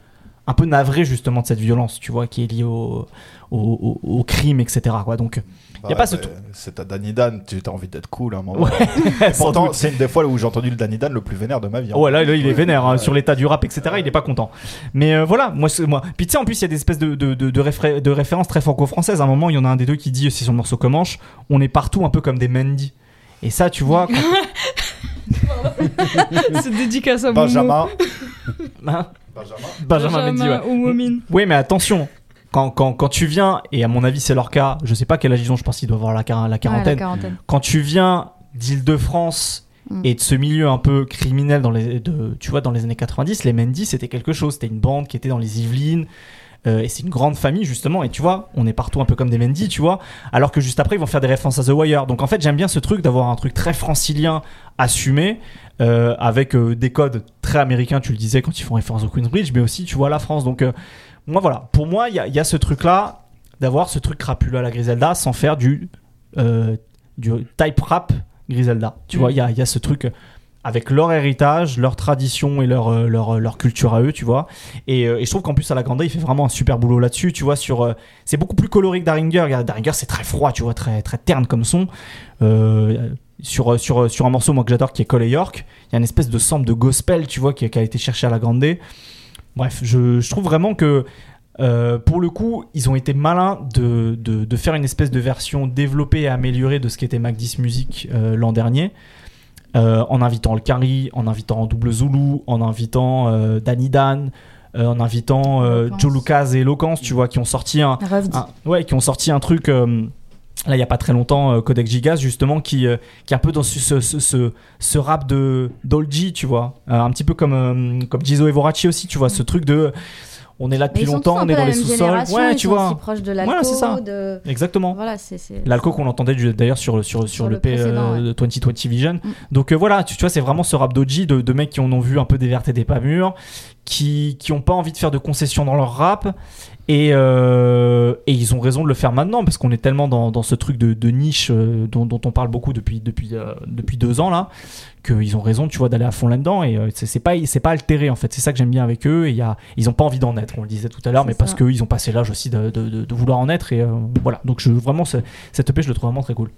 un peu navré justement de cette violence, tu vois, qui est liée au, au, au- au crime, etc. Quoi. Donc, Bah Y a pas ce mais tout- C'est ta Danny Dan, tu as envie d'être cool à un moment. Ouais, <laughs> Pourtant, c'est une des fois où j'ai entendu le Danny Dan le plus vénère de ma vie. hein. Ouais, là, là, il est vénère hein, Ouais. sur l'état du rap, etc. Il est pas content. Mais euh, voilà, moi, c'est- moi. Puis tu sais, en plus, il y a des espèces de, de, de, de, réfré- de références très franco-françaises. À un moment, il y en a un des deux qui dit, c'est sur le morceau Comanche, on est partout un peu comme des Mendy. Et ça, tu vois, quand- <laughs> <laughs> C'est dédicace à Benjamin. Hein Benjamin. Benjamin Mendy, ouais. ou Momine. Oui, mais attention. Quand, quand, quand tu viens, et à mon avis c'est leur cas, je sais pas quel âge ils ont, je pense qu'ils doivent avoir la, quar- la Ouais, la quarantaine. quarantaine. quand tu viens d'Île-de-France Mm. et de ce milieu un peu criminel dans les, de, tu vois, dans les années 90, les Mendy c'était quelque chose. C'était une bande qui était dans les Yvelines. Euh, et c'est une grande famille justement. Et tu vois, on est partout un peu comme des Mendy, tu vois. Alors que juste après, ils vont faire des références à The Wire. Donc en fait, j'aime bien ce truc d'avoir un truc très francilien assumé. euh, avec euh, des codes très américains, tu le disais quand ils font référence au Queensbridge, mais aussi tu vois la France. Donc moi voilà, pour moi il y, a- il y a ce truc là d'avoir ce truc crapuleux à la Griselda sans faire du du type rap Griselda. Tu Mm. vois, il y a, y a ce truc avec leur héritage, leur tradition et leur, euh, leur, leur culture à eux, tu vois. Et, euh, je trouve qu'en plus, à la Grande, il fait vraiment un super boulot là-dessus, tu vois. Sur, euh, c'est beaucoup plus coloré que Daringer. Daringer, c'est très froid, tu vois, très, très terne comme son. Sur, sur, sur un morceau, moi, que j'adore, qui est Cole York, il y a une espèce de sample de gospel, tu vois, qui, a été cherché à la Grande. Bref, je, je trouve vraiment que pour le coup, ils ont été malins de, de, de faire une espèce de version développée et améliorée de ce qu'était Mac 10 Music l'an dernier. Euh, en invitant le Kari, en invitant Double Zulu, en invitant euh, Danny Dan, euh, en invitant. Joe Lucas et Eloquence, tu vois, qui ont sorti un, ouais, qui ont sorti un truc là il y a pas très longtemps, Codex Gigas justement, qui, euh, qui est un peu dans ce, ce, ce, ce- ce rap de Dolgy, tu vois, Euh, un petit peu comme euh, comme Vorachi aussi, tu vois, ce truc de on est là depuis longtemps, on est dans les sous-sols, ouais, tu vois, aussi proches de Voilà, c'est ça. l'alco, exactement. Voilà, L'alco qu'on entendait d'ailleurs sur, sur, sur, Sur le P précédent, euh, ouais. de 2020 Vision. Mm. Donc euh, voilà, tu, vois, c'est vraiment ce rap d'Oji de, de mecs qui en ont vu un peu des vertes et des pas mûres, qui qui ont pas envie de faire de concessions dans leur rap. Et, euh, et ils ont raison de le faire maintenant parce qu'on est tellement dans, dans ce truc de, de niche euh, dont, dont on parle beaucoup depuis, depuis, euh, depuis deux ans là qu'ils ont raison tu vois d'aller à fond là-dedans. Et c'est pas pas altéré en fait. C'est ça que j'aime bien avec eux. Et il y a, ils ont pas envie d'en être on le disait tout à l'heure mais parce ça. qu'ils ont passé l'âge aussi de, de, de- de vouloir en être. Et voilà. Donc je, vraiment ce- cette EP je le trouve vraiment très cool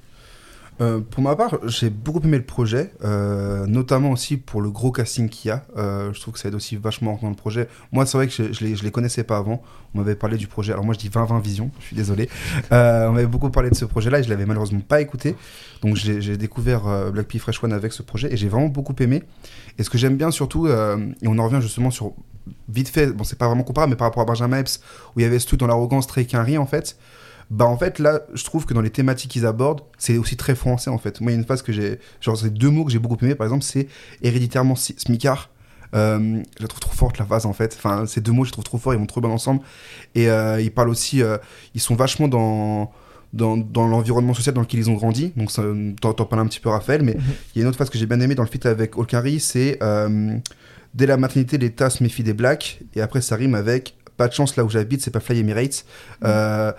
Euh, pour ma part, j'ai beaucoup aimé le projet, euh, notamment aussi pour le gros casting qu'il y a. Euh, je trouve que ça aide aussi vachement dans le projet. Moi, c'est vrai que je, je, les, connaissais pas avant. On m'avait parlé du projet. Alors moi, je dis 20-20 Vision, je suis désolé. On m'avait beaucoup parlé de ce projet-là et je l'avais malheureusement pas écouté. Donc j'ai découvert Black Pea Fresh One avec ce projet et j'ai vraiment beaucoup aimé. Et ce que j'aime bien surtout, et on en revient justement sur vite fait, bon c'est pas vraiment comparable, mais par rapport à Benjamin Epps, où il y avait ce truc dans l'arrogance très quinri en fait. Bah en fait là, je trouve que dans les thématiques qu'ils abordent, c'est aussi très français en fait. Moi il y a une phase que j'ai, genre c'est deux mots que j'ai beaucoup aimé par exemple, c'est héréditairement smicard. Euh, je la trouve trop forte la phase en fait. Enfin, ces deux mots, je les trouve trop forts, ils vont trop bien ensemble. Et euh, ils parlent aussi, euh, ils sont vachement dans dans, dans l'environnement social dans lequel ils ont grandi. Donc, t'en parles un petit peu, Raphaël. Mais il y a une autre phase que j'ai bien aimée dans le feat avec Olkari, c'est euh, dès la maternité, l'État se méfie des blacks. Et après, ça rime avec pas de chance là où j'habite, c'est pas Fly Emirates. Euh,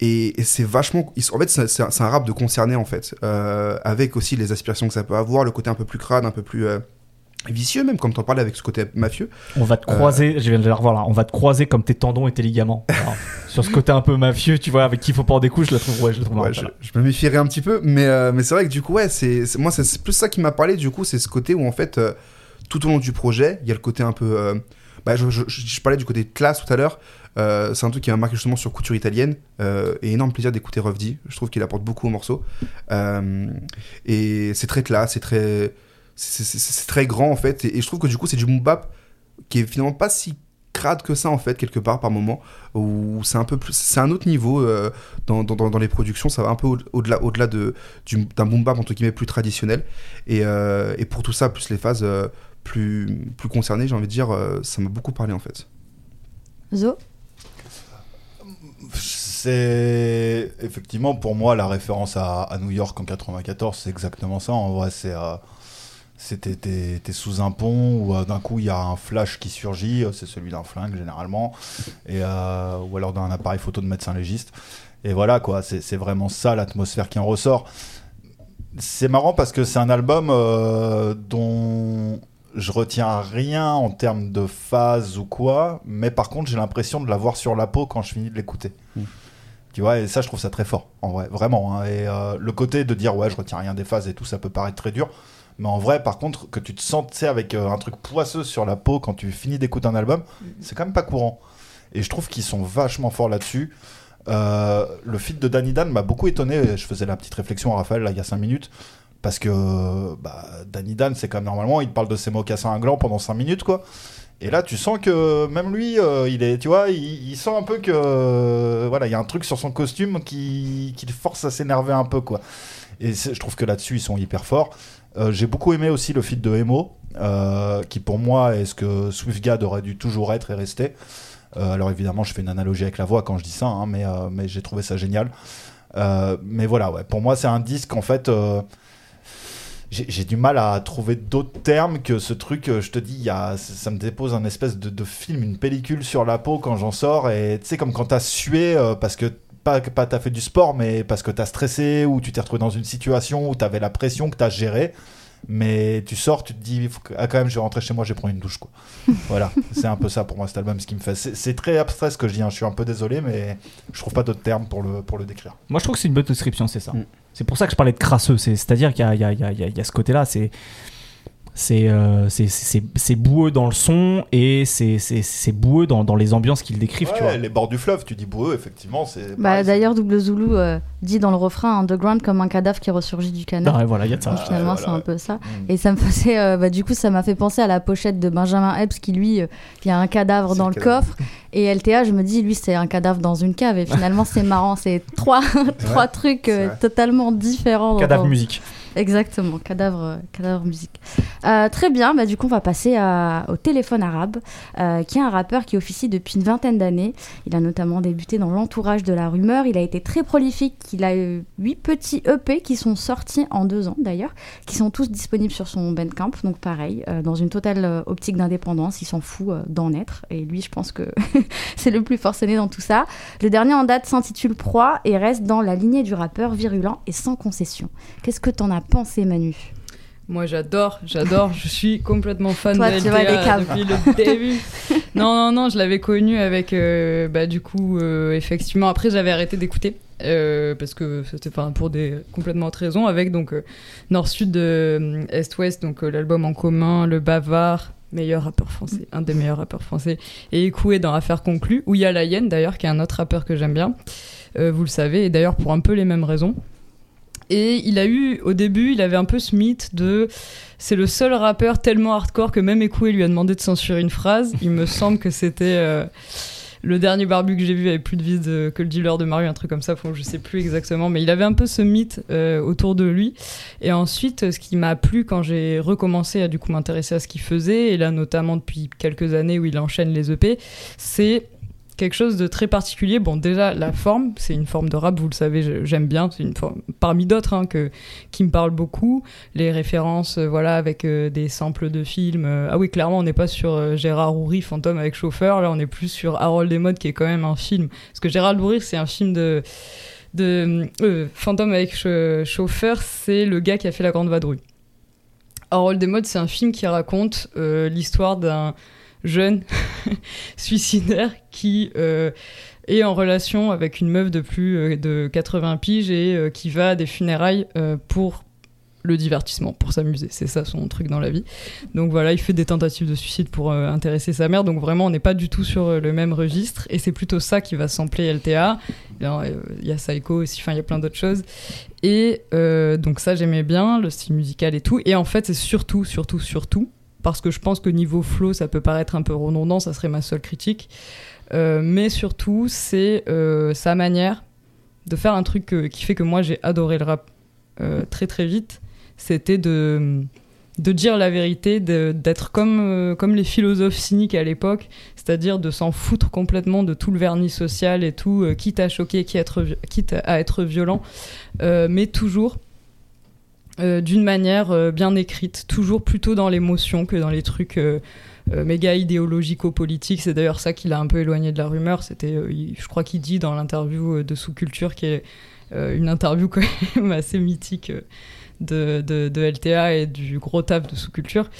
et, et c'est vachement. En fait, c'est un, rap de concerné, en fait. Euh, avec aussi les aspirations que ça peut avoir, le côté un peu plus crade, un peu plus. euh, vicieux même comme t'en parlais avec ce côté mafieux On va te croiser, je viens de le revoir là, on va te croiser comme tes tendons et tes ligaments. <laughs> Alors, sur ce côté un peu mafieux, tu vois, avec qui il faut pas des coups, je la trouve, ouais, je la trouve Ouais, marrante, je, celle-là. je me méfierais un petit peu, mais, euh, mais c'est vrai que du coup, ouais, c'est moi, c'est- plus ça qui m'a parlé, du coup, c'est ce côté où, en fait, euh, tout au long du projet, il y a le côté un peu. euh, bah, je, je- parlais du côté classe tout à l'heure, euh, c'est un truc qui m'a marqué justement sur couture italienne, euh, et énorme plaisir d'écouter D, je trouve qu'il apporte beaucoup au morceau. Euh, et c'est très classe, c'est très. C'est très grand, en fait, et, je trouve que du coup, c'est du boom bap qui est finalement pas si crade que ça en fait quelque part par moment où c'est un peu c'est un autre niveau dans, dans, dans- les productions. Ça va un peu au- au-delà au-delà de du- d'un boom bap entre guillemets plus traditionnel. Et, et pour tout ça plus les phases plus plus concernées j'ai envie de dire ça m'a beaucoup parlé en fait. Zo? C'est effectivement pour moi la référence à, New York en 94, c'est exactement ça. En vrai, c'est euh, c'était sous un pont où euh, d'un coup il y a un flash qui surgit, euh, c'est celui d'un flingue généralement, et euh, ou alors d'un appareil photo de médecin légiste. Et voilà quoi, c'est vraiment ça l'atmosphère qui en ressort. C'est marrant parce que c'est un album dont je retiens rien en termes de phase ou quoi, mais par contre j'ai l'impression de l'avoir sur la peau quand je finis de l'écouter. Mm. Tu vois, et ça je trouve ça très fort, en vrai, vraiment. hein. Et euh, le côté de dire ouais je retiens rien des phases et tout, ça peut paraître très dur, mais en vrai par contre que tu te sens tu sais, avec euh, un truc poisseux sur la peau quand tu finis d'écouter un album, c'est quand même pas courant. Et je trouve qu'ils sont vachement forts là-dessus. Euh, le feat de Danny Dan m'a beaucoup étonné. Je faisais la petite réflexion à Raphaël là, il y a 5 minutes. Parce que bah, Danny Dan, c'est comme normalement, il parle de ses mocassins à gland pendant 5 minutes, quoi. Et là, tu sens que même lui, euh, il est, tu vois, il, sent un peu que, voilà, il y a un truc sur son costume qui, qui le force à s'énerver un peu, quoi. Et je trouve que là-dessus, ils sont hyper forts. Euh, J'ai beaucoup aimé aussi le feat de Emo, euh, qui pour moi est ce que Swiftgad aurait dû toujours être et rester. Alors évidemment, je fais une analogie avec la voix quand je dis ça, hein, mais, mais j'ai trouvé ça génial. Mais voilà, ouais, pour moi, c'est un disque en fait. J'ai du mal à trouver d'autres termes que ce truc. euh, Je te dis, y a, ça me dépose un espèce de, de film, une pellicule sur la peau quand j'en sors. Et tu sais, comme quand t'as sué euh, parce que pas, pas t'as fait du sport, mais parce que t'as stressé ou tu t'es retrouvé dans une situation où t'avais la pression que t'as gérée. Mais tu sors, tu te dis, il faut que- ah, quand même, je vais rentrer chez moi, je vais prendre une douche, quoi. <laughs> voilà, c'est un peu ça pour moi cet album, ce qui me fait. C'est très abstrait ce que je dis, hein, je suis un peu désolé, mais je trouve pas d'autres termes pour le, pour le décrire. Moi, je trouve que c'est une bonne description, c'est ça. Mm. C'est pour ça que je parlais de crasseux. c'est- C'est-à-dire qu'il y y, y, a, il y a- il y a ce côté-là. C'est. C'est euh, c'est- c'est- c'est boueux dans le son et c'est c'est- c'est boueux dans, dans les ambiances qu'ils décrivent, tu Ouais, vois. les bords du fleuve, tu dis boueux, effectivement, c'est. Bah, D'ailleurs, Double Zulu euh, dit dans le refrain Underground comme un cadavre qui ressurgit du canal. Ah ouais, voilà, il y a de ça. Donc, finalement, ouais, c'est un peu ça. Mm. Et ça me faisait, euh, bah, du coup, ça m'a fait penser à la pochette de Benjamin Epps qui, lui, euh, il y a un cadavre dans le le cadavre. coffre. Et LTA, je me dis, lui, c'est un cadavre dans une cave. Et finalement, c'est marrant. C'est trois, <laughs> trois trucs euh, totalement différents. Cadavre dans- musique. Exactement, cadavre, cadavre musique. Euh, très bien, bah, du coup on va passer au téléphone arabe, euh, qui est un rappeur qui officie depuis une vingtaine d'années. Il a notamment débuté dans l'entourage de la rumeur, il a été très prolifique, il a eu huit petits EP qui sont sortis en deux ans d'ailleurs, qui sont tous disponibles sur son Bandcamp, donc pareil, euh, dans une totale optique d'indépendance, il s'en fout d'en être, et lui je pense que <laughs> c'est le plus forcené dans tout ça. Le dernier en date s'intitule Proie et reste dans la lignée du rappeur virulent et sans concession. Qu'est-ce que t'en as pensé, Manu Moi, j'adore, j'adore. je suis complètement fan Toi, de LTA depuis le début. non, non, non, je l'avais connu avec, euh, bah, du coup, euh, effectivement. Après, j'avais arrêté d'écouter euh, parce que c'était enfin, pour des complètement autres raisons. Avec donc Nord-Sud, Est-Ouest, donc l'album en commun, Le Bavard. Meilleur rappeur français, un des meilleurs rappeurs français, et Écoué dans Affaire conclue, où il y a La Hyène d'ailleurs, qui est un autre rappeur que j'aime bien, vous le savez, et d'ailleurs pour un peu les mêmes raisons. Et il a eu, au début, il avait un peu ce mythe de. C'est le seul rappeur tellement hardcore que même Ekoué lui a demandé de censurer une phrase. Il me semble que c'était. euh, le dernier barbu que j'ai vu avait plus de vide que le dealer de Mario, un truc comme ça, enfin, je sais plus exactement, mais il avait un peu ce mythe euh, autour de lui. Et ensuite, ce qui m'a plu quand j'ai recommencé à du coup m'intéresser à ce qu'il faisait, et là notamment depuis quelques années où il enchaîne les EP, c'est quelque chose de très particulier. Bon, déjà, la forme, c'est une forme de rap, vous le savez, j'aime bien. C'est une forme, parmi d'autres, hein, que, qui me parle beaucoup. Les références, euh, voilà, avec euh, des samples de films. euh, ah oui, clairement, on n'est pas sur Gérard Houry, Fantôme avec chauffeur. Là, on est plus sur Harold Desmodes, qui est quand même un film. Parce que Gérard Houry, c'est un film de. de Fantôme avec ch- chauffeur, c'est le gars qui a fait La Grande Vadrouille. Harold Desmodes, c'est un film qui raconte l'histoire d'un jeune <laughs> suicidaire qui euh, est en relation avec une meuf de plus euh, de 80 piges et euh, qui va à des funérailles pour le divertissement, pour s'amuser. C'est ça son truc dans la vie. Donc voilà, il fait des tentatives de suicide pour intéresser sa mère. Donc vraiment, on n'est pas du tout sur le même registre. Et c'est plutôt ça qui va sampler LTA. Il y a Psycho aussi, enfin il y a plein d'autres choses. Et donc ça, j'aimais bien, le style musical et tout. Et en fait, c'est surtout, surtout, surtout, parce que je pense que niveau flow, ça peut paraître un peu redondant, ça serait ma seule critique. Euh, mais surtout, c'est euh, sa manière de faire un truc qui fait que moi, j'ai adoré le rap euh, très très vite. C'était de, de dire la vérité, d'être comme, comme les philosophes cyniques à l'époque, c'est-à-dire de s'en foutre complètement de tout le vernis social et tout, quitte à choquer, quitte à être, quitte à être violent, mais toujours euh, d'une manière euh, bien écrite, toujours plutôt dans l'émotion que dans les trucs euh, méga idéologico-politiques. C'est d'ailleurs ça qui l'a un peu éloigné de la rumeur. C'était, je crois qu'il dit dans l'interview de Sous-Culture, qui est une interview <laughs> quand même assez mythique. De, de, LTA et du gros taf de sous-culture,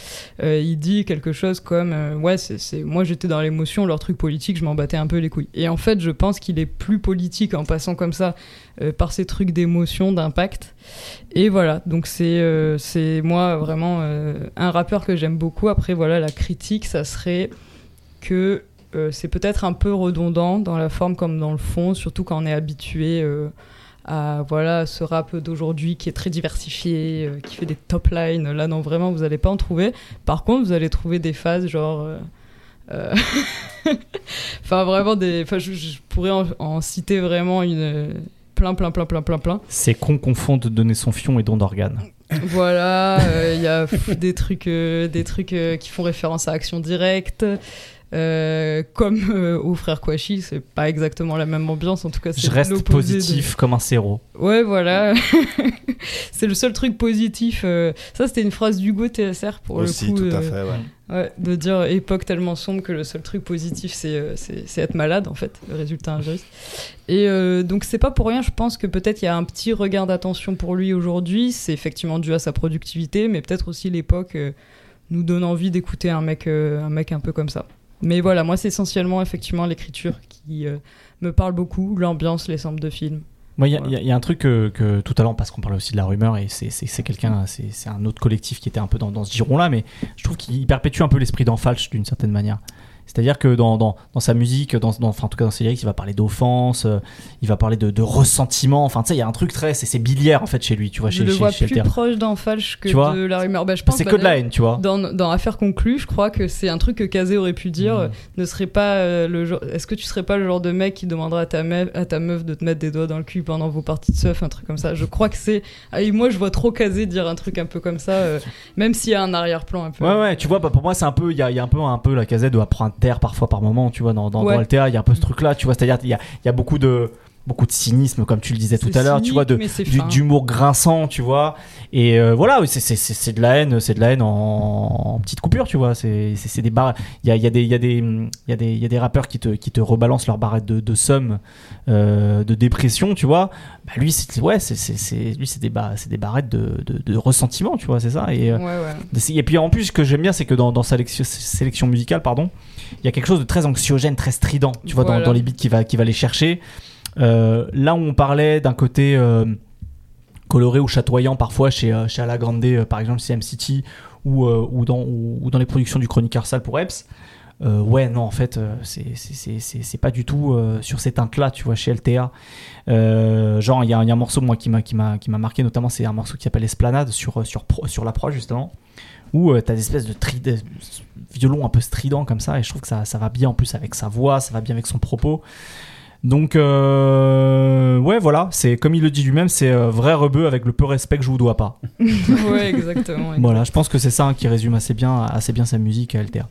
euh, il dit quelque chose comme euh, Ouais, c'est, moi j'étais dans l'émotion, leur truc politique, je m'en battais un peu les couilles. Et en fait, je pense qu'il est plus politique en passant comme ça euh, par ces trucs d'émotion, d'impact. Et voilà, donc c'est, c'est moi vraiment un rappeur que j'aime beaucoup. Après, voilà, la critique, ça serait que c'est peut-être un peu redondant dans la forme comme dans le fond, surtout quand on est habitué à voilà, ce rap d'aujourd'hui qui est très diversifié, euh, qui fait des top lines. Là, non, vraiment, vous n'allez pas en trouver. Par contre, vous allez trouver des phases genre. euh, euh, <laughs> Enfin, vraiment, des. Enfin, je, je pourrais en, en citer vraiment une. Plein, plein, plein, plein, plein, plein. C'est con confond de donner son fion et don d'organes. Voilà, euh, il y a pff, des trucs, euh, des trucs euh, qui font référence à Action Directe. Euh, comme euh, au frère Kouachi, c'est pas exactement la même ambiance, en tout cas c'est Je reste de- positif comme un séro. Ouais, voilà. <laughs> c'est le seul truc positif. euh, Ça, c'était une phrase d'Hugo TSR pour Aussi, le coup. tout à euh, fait, ouais. Ouais, de dire époque tellement sombre que le seul truc positif c'est euh, c'est être malade en fait, le résultat injuste. Et euh, donc c'est pas pour rien, je pense que peut-être il y a un petit regain d'attention pour lui aujourd'hui, c'est effectivement dû à sa productivité, mais peut-être aussi l'époque euh, nous donne envie d'écouter un mec, euh, un mec un peu comme ça. Mais voilà, moi c'est essentiellement effectivement l'écriture qui euh, me parle beaucoup, l'ambiance, les samples de films. Moi, il y, a- Voilà. il y a- il y a un truc que, que tout à l'heure, parce qu'on parlait aussi de la rumeur, et c'est- quelqu'un, c'est c'est un autre collectif qui était un peu dans, dans ce giron-là, mais je trouve qu'il perpétue un peu l'esprit d'Enfalch d'une certaine manière. C'est-à-dire que dans, dans, dans sa musique, dans, dans- enfin, en tout cas dans ses lyrics, il va parler d'offense, euh, il va parler de, de ressentiment. Enfin, tu sais, il y a un truc très. C'est biliaire en fait chez lui, tu vois, je chez, le chez, vois chez plus proche d'Enfalch que Tu vois de la rumeur. Bah, je pense C'est bah, que de la haine, tu vois. Dans, dans Affaire conclue, je crois que c'est un truc que Kazé aurait pu dire. Mmh. euh, Ne serait pas euh, le genre. Est-ce que tu serais pas le genre de mec qui demandera à ta, meuf, à ta meuf de te mettre des doigts dans le cul pendant vos parties de surf, un truc comme ça Je crois que c'est. Ah, et moi, je vois trop Kazé dire un truc un peu comme ça, même s'il y a un arrière-plan un peu. Ouais, ouais, tu vois, bah, pour moi, c'est un peu, il y a, il y a un peu, un peu la casette de apprendre terre parfois par moment, tu vois, dans, dans, Ouais. dans il y a un peu ce truc-là, tu vois, c'est-à-dire, il y a, il y a beaucoup de, beaucoup de cynisme, comme tu le disais tout à l'heure, tu vois, de, d'humour grinçant, tu vois, et euh, voilà, c'est- c'est c'est- c'est de la haine, c'est de la haine en, en petite coupure, tu vois, c'est des barres, il y a, il y a des, il y a des, il y a des, il y a des rappeurs qui te, qui te rebalancent leur barrette de, de somme, euh, de dépression, tu vois, bah lui, c'est, ouais, c'est, lui, c'est des, ba- c'est des barrettes de, de, de ressentiment, tu vois, c'est ça, et, euh, Ouais, ouais. et puis en plus, ce que j'aime bien, c'est que dans, dans sa sélection, sélection musicale, pardon, il y a quelque chose de très anxiogène, très strident, tu vois, dans, dans les beats qu'il va, qu'il va aller chercher. Euh, là où on parlait d'un côté euh, coloré ou chatoyant parfois chez, euh, chez Ala Grande, euh, par exemple, CM City, ou, dans, les productions du Chronique Arsal pour euh, ouais, non, en fait, c'est- pas du tout sur ces teintes-là, tu vois, chez LTA. Genre, il y, a un morceau, moi, qui m'a marqué, notamment, c'est un morceau qui s'appelle Esplanade sur, sur, sur la proche, justement, où t'as des espèces de tri de violons un peu stridents comme ça, et je trouve que ça, ça va bien en plus avec sa voix, ça va bien avec son propos. Donc, euh, ouais, voilà, c'est comme il le dit lui-même, c'est euh, vrai rebeu avec le peu respect que je vous dois pas. <laughs> ouais, exactement. Voilà, je pense que c'est ça hein, qui résume assez bien, assez bien sa musique à LTR.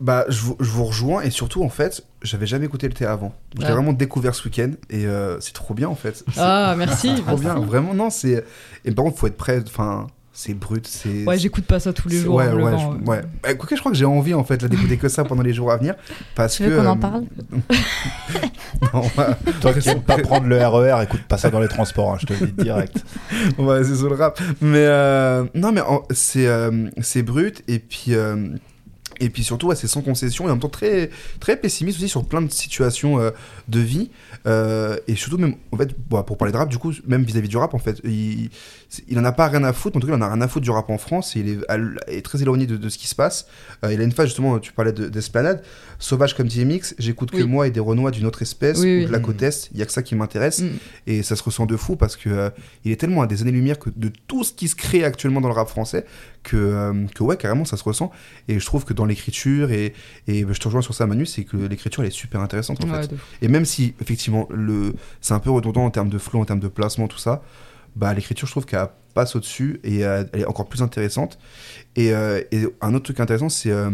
Bah, je vous, je vous rejoins et surtout, en fait, j'avais jamais écouté le thé avant. Je l'ai Ah. vraiment découvert ce week-end et euh, c'est trop bien en fait. Ah, merci. trop bien, vraiment, non, c'est. Et par contre, faut être prêt, enfin, c'est brut, c'est. Ouais, j'écoute pas ça tous les jours. Ouais, ouais, je, euh. ouais. Bah, quoique, je crois que j'ai envie en fait là, d'écouter que ça pendant les jours à venir. Parce Tu que. veux qu'on en euh, parle <laughs> non, ouais. <laughs> Toi qui aimes pas prendre le RER, écoute pas ça dans les transports, hein, je te le dis direct. <laughs> Ouais, c'est sur le rap. Mais euh, non, mais en- c'est euh, c'est brut et puis euh, et puis surtout ouais, c'est sans concession et en même temps très très pessimiste aussi sur plein de situations euh, de vie. Euh, et surtout même en fait bon, pour parler de rap du coup même vis-à-vis du rap en fait il, il en a pas rien à foutre en tout cas il en a rien à foutre du rap en France. Et il est, très éloigné de, ce qui se passe. Euh, il a une phase justement tu parlais de- d'Esplanade sauvage comme DMX j'écoute que moi et des Renois d'une autre espèce Oui, ou de la côte est il y a que ça qui m'intéresse Mm. et ça se ressent de fou parce que euh, il est tellement à des années-lumière que de tout ce qui se crée actuellement dans le rap français que, euh, que ouais, carrément, ça se ressent. Et je trouve que dans l'écriture, et, et je te rejoins sur ça, Manu, c'est que l'écriture, elle est super intéressante en Ouais, fait. Et même si, effectivement, le, c'est un peu redondant en termes de flow, en termes de placement, tout ça, bah, l'écriture, je trouve qu'elle passe au-dessus et euh, elle est encore plus intéressante. Et, euh, et un autre truc intéressant, c'est. euh,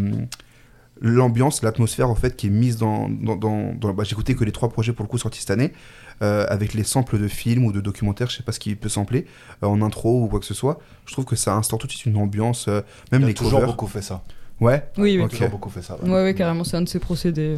l'ambiance, l'atmosphère en fait qui est mise dans, dans, dans, dans- bah, j'ai écouté que les trois projets pour le coup sortis cette année euh, avec les samples de films ou de documentaires, je sais pas ce qui peut sampler euh, en intro ou quoi que ce soit. Je trouve que ça instaure tout de suite une ambiance, euh, même Il a les toujours covers. beaucoup fait ça. Ouais, Oui, oui. Toujours beaucoup fait ça. Ouais, ouais, carrément, c'est un de ses procédés.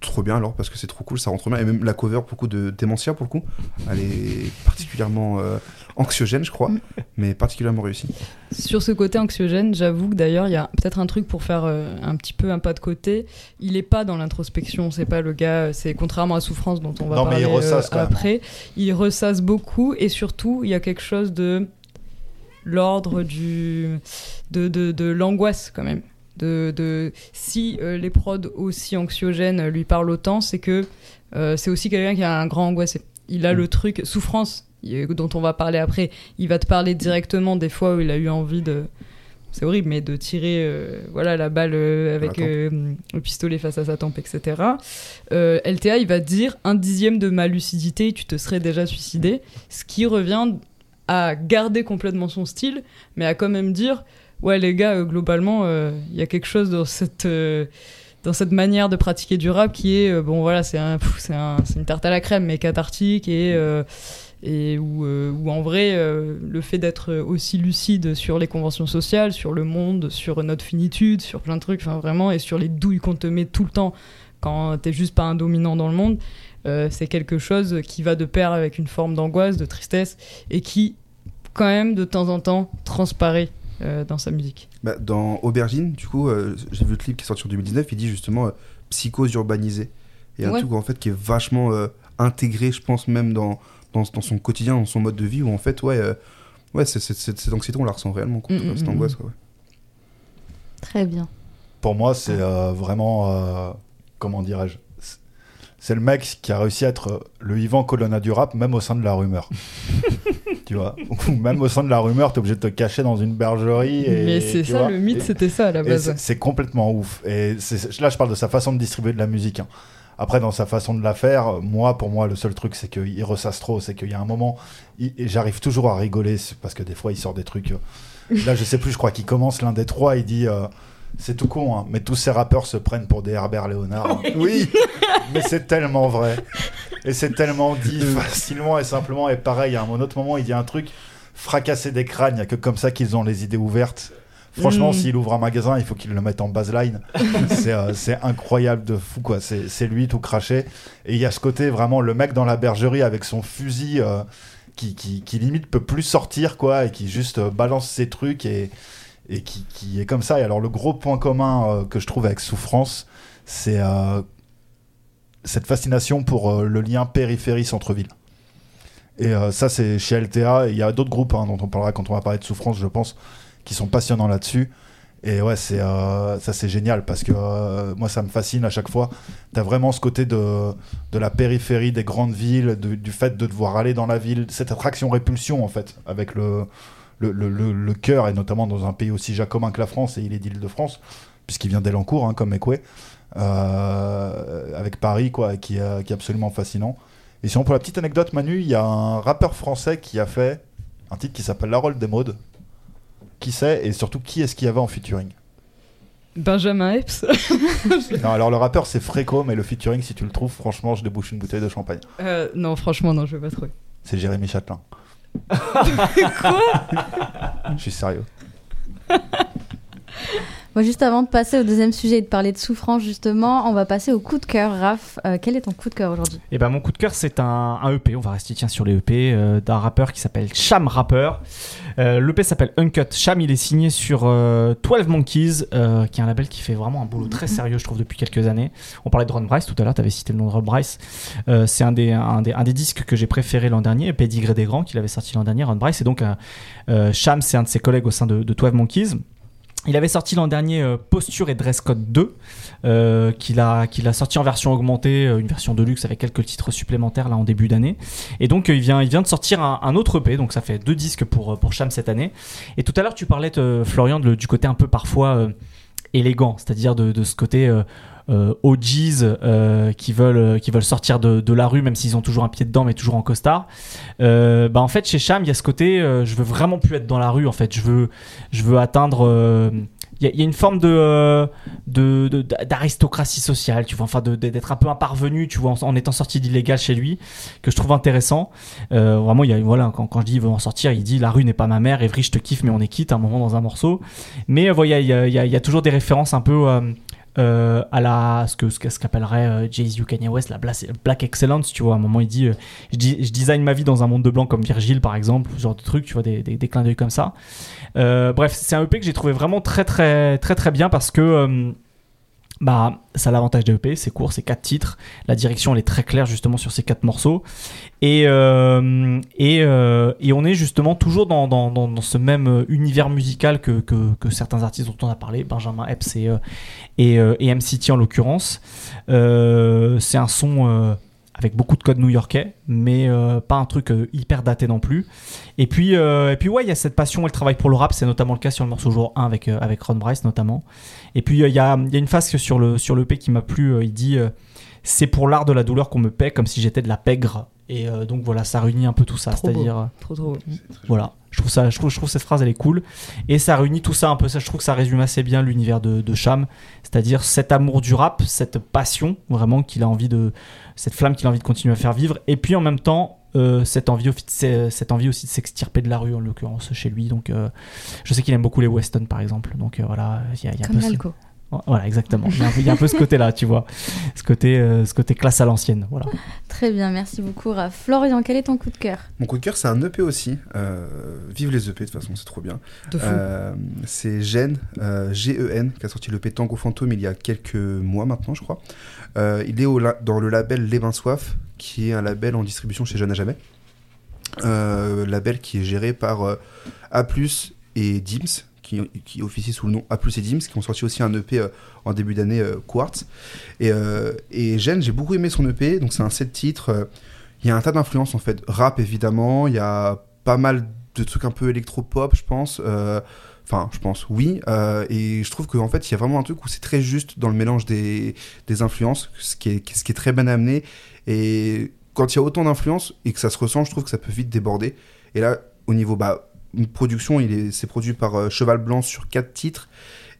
Euh, trop bien alors parce que c'est trop cool, ça rentre bien et même la cover pour le coup de Dementia pour le coup, elle est particulièrement euh, anxiogène je crois, Mm. mais particulièrement réussie. Sur ce côté anxiogène, j'avoue que d'ailleurs, il y a peut-être un truc pour faire euh, un petit peu un pas de côté. Il est pas dans l'introspection, c'est pas le gars, c'est contrairement à Souffrance dont on va Non, mais parler il ressasse euh, quand même. après. Il ressasse beaucoup et surtout, il y a quelque chose de l'ordre du de, de, de l'angoisse quand même. De, de si euh, les prods aussi anxiogènes lui parlent autant, c'est que euh, c'est aussi quelqu'un qui a un grand angoissé. Il a Mm. le truc souffrance dont on va parler après. Il va te parler directement des fois où il a eu envie de c'est horrible, mais de tirer euh, voilà la balle avec le pistolet face à sa tempe, etc. LTA, il va dire un dixième de ma lucidité, tu te serais déjà suicidé, ce qui revient à garder complètement son style, mais à quand même dire ouais les gars, euh, globalement, euh, il y a quelque chose dans cette euh, dans cette manière de pratiquer du rap qui est euh, bon voilà c'est c'est un- c'est une tarte à la crème mais cathartique et euh, et où, euh, où en vrai euh, le fait d'être aussi lucide sur les conventions sociales, sur le monde, sur notre finitude, sur plein de trucs, enfin vraiment et sur les douilles qu'on te met tout le temps quand t'es juste pas un dominant dans le monde, euh, c'est quelque chose qui va de pair avec une forme d'angoisse, de tristesse et qui quand même de temps en temps transparaît euh, dans sa musique. Bah, dans Aubergine, du coup, euh, j'ai vu le clip qui est sorti en 2019, il dit justement euh, psychose urbanisée. Et un Ouais. truc en fait qui est vachement euh, intégré, je pense, même dans, dans, dans son quotidien, dans son mode de vie, où en fait, ouais, euh, ouais c'est- c'est- c'est- cette anxiété, on la ressent réellement, quoi, Mm, mm, cette mm, angoisse. quoi, ouais. Très bien. Pour moi, c'est euh, vraiment. euh, comment dirais-je c'est- le mec qui a réussi à être le Yvan Colonna du rap, même au sein de la rumeur. <laughs> tu vois Ou Même au sein de la rumeur, t'es obligé de te cacher dans une bergerie. Et, Mais c'est ça vois le mythe, c'était ça à la base. c'est- complètement ouf. Et c'est- là, je parle de sa façon de distribuer de la musique. hein. Après, dans sa façon de la faire, moi, pour moi, le seul truc, c'est qu'il ressasse trop. C'est qu'il y a un moment, j'arrive toujours à rigoler parce que des fois, il sort des trucs. euh, Là, je sais plus, je crois qu'il commence l'un des trois. Il dit euh, C'est tout con, hein, mais tous ces rappeurs se prennent pour des Herbert Léonard. oui, mais c'est tellement vrai. Et c'est tellement dit facilement et simplement. Et pareil, à un autre moment, il dit un truc fracasser des crânes. Il n'y a que comme ça qu'ils ont les idées ouvertes. Franchement, Mm. s'il ouvre un magasin, il faut qu'il le mette en baseline. <laughs> c'est euh, c'est incroyable de fou, quoi. C'est c'est lui tout craché. Et il y a ce côté vraiment, le mec dans la bergerie avec son fusil euh, qui, qui, qui limite peut plus sortir, quoi, et qui juste euh, balance ses trucs et, et qui, est comme ça. Et alors, le gros point commun euh, que je trouve avec Souffrance, c'est euh, cette fascination pour euh, le lien périphérie-centre-ville. Et ça, c'est chez LTA. Il y a d'autres groupes hein, dont on parlera quand on va parler de Souffrance, je pense, qui sont passionnants là-dessus. Et ouais, c'est ça c'est génial parce que moi ça me fascine à chaque fois. T'as vraiment ce côté de, la périphérie des grandes villes, du fait de devoir aller dans la ville, cette attraction-répulsion en fait, avec le, le, le, le, le cœur, et notamment dans un pays aussi jacobin que la France, et il est d'Île-de-France, puisqu'il vient d'Elancourt, hein, comme Ekwe, euh, avec Paris, quoi, qui, est- qui est absolument fascinant. Et sinon, pour la petite anecdote, Manu, il y a un rappeur français qui a fait un titre qui s'appelle La Rolle des Modes. Qui c'est, et surtout, qui est-ce qu'il y avait en featuring? Benjamin Epps. <laughs> Non, alors le rappeur c'est Fréco, mais le featuring, si tu le trouves, franchement, je débouche une bouteille de champagne. Euh, non, franchement, non, je vais pas trouver. C'est Jérémy Châtelain. <laughs> Quoi? Je suis sérieux. <laughs> Moi, juste avant de passer au deuxième sujet et de parler de souffrance, justement, on va passer au coup de cœur. Raph, euh, quel est ton coup de cœur aujourd'hui? Et ben mon coup de cœur c'est un, un EP, on va rester tiens sur les EP euh, d'un rappeur qui s'appelle Cham Rapper. Euh, L'EP s'appelle Uncut. Cham il est signé sur euh, 12 Monkeys, qui est un label qui fait vraiment un boulot très sérieux je trouve depuis quelques années. On parlait de Ron Bryce tout à l'heure, tu avais cité le nom de Ron Bryce. C'est un des, un, des, un des disques que j'ai préféré l'an dernier, Pédigré des Grands qu'il avait sorti l'an dernier, Ron Bryce. Et donc Cham c'est un de ses collègues au sein de, de 12 Monkeys. Il avait sorti l'an dernier euh, Posture et Dress Code 2, euh, qu'il a, sorti en version augmentée, euh, une version de luxe avec quelques titres supplémentaires là en début d'année. Et donc il, vient, de sortir un, autre EP, donc ça fait deux disques pour, pour Cham cette année. Et tout à l'heure tu parlais, Florian, de- du côté un peu parfois élégant, c'est-à-dire de ce côté euh, OGs euh, qui, veulent, euh, qui veulent sortir de, de la rue, même s'ils ont toujours un pied dedans, mais toujours en costard. Euh, bah en fait, chez Cham, il y a ce côté, euh, je veux vraiment plus être dans la rue, en fait. Je veux, je veux atteindre. il y, y a une forme de de- d'aristocratie sociale, tu vois, enfin d'être un peu un parvenu, tu vois, en, étant sorti d'illégal chez lui, que je trouve intéressant. Euh, vraiment, il y a, voilà, quand, quand je dis il veut en sortir, il dit la rue n'est pas ma mère, Evry, je te kiffe, mais on est quitte à un moment dans un morceau. Mais euh, voilà, il y a, y a- y a toujours des références un peu euh, euh, à la ce que ce qu'appellerait euh, Jay-Z Kanye West, la black, excellence, tu vois. À un moment, il dit, euh, je, dis je design ma vie dans un monde de blanc comme Virgile, par exemple, ce genre de truc, tu vois, des, des, des clins d'œil comme ça. Bref, c'est un EP que j'ai trouvé vraiment très très très très bien parce que bah ça a l'avantage des EP, c'est court, c'est quatre titres. La direction elle est très claire justement sur ces quatre morceaux et euh, euh, on est justement toujours dans, dans, ce même univers musical que, que, que certains artistes dont on a parlé, Benjamin Epps et euh, et, euh, MCT en l'occurrence. Euh, c'est un son euh, avec beaucoup de codes new-yorkais, mais euh, pas un truc euh, hyper daté non plus. Et puis, euh, et puis ouais, il y a cette passion et le travail pour le rap, c'est notamment le cas sur le morceau jour 1 avec, euh, avec Ron Bryce notamment. Et puis euh, il y, a, il y a une phase sur le, sur le P qui m'a plu, euh, il dit euh, c'est pour l'art de la douleur qu'on me paie comme si j'étais de la pègre. Et euh, donc voilà, ça réunit un peu tout ça, c'est-à-dire... Trop, trop. voilà, je trouve ça, je trouve, je trouve cette phrase elle est cool et ça réunit tout ça un peu. Ça, je trouve que ça résume assez bien l'univers de, de Cham, c'est-à-dire cet amour du rap, cette passion vraiment qu'il a envie de, cette flamme qu'il a envie de continuer à faire vivre, et puis en même temps euh, cette envie, cette aussi de s'extirper de la rue en l'occurrence chez lui. Donc euh, je sais qu'il aime beaucoup les Weston par exemple. Donc euh, voilà, il y a, y a un Comme peu ce- voilà exactement. Il y, a un peu, il y a un peu ce côté-là, tu vois, ce côté, euh, ce côté classe à l'ancienne. Voilà. <laughs> Très bien, merci beaucoup, Raph. Florian, quel est ton coup de cœur? Mon coup de cœur, c'est un EP aussi. Euh, vive les EP, de toute façon, c'est trop bien. Euh, c'est Gen, euh, G-E-N, qui a sorti l'EP Tango Fantôme il y a quelques mois maintenant, je crois. Euh, il est dans le label Les Bains Soif, qui est un label en distribution chez Jeune à Jamais. Euh, label qui est géré par euh, A, et Dims, qui, qui officie sous le nom A, et Dims, qui ont sorti aussi un EP euh, en début d'année, Quartz. Et, euh, et Gen, j'ai beaucoup aimé son EP, donc c'est un 7 titres. Il y a un tas d'influences en fait. Rap évidemment, il y a pas mal de trucs un peu électro-pop, je pense. Enfin, je pense, oui. Euh, et je trouve qu'en fait, il y a vraiment un truc où c'est très juste dans le mélange des, des influences, ce qui, est, ce qui est très bien amené. Et quand il y a autant d'influences et que ça se ressent, je trouve que ça peut vite déborder. Et là, au niveau bah, une production, il est, c'est produit par euh, Cheval Blanc sur quatre titres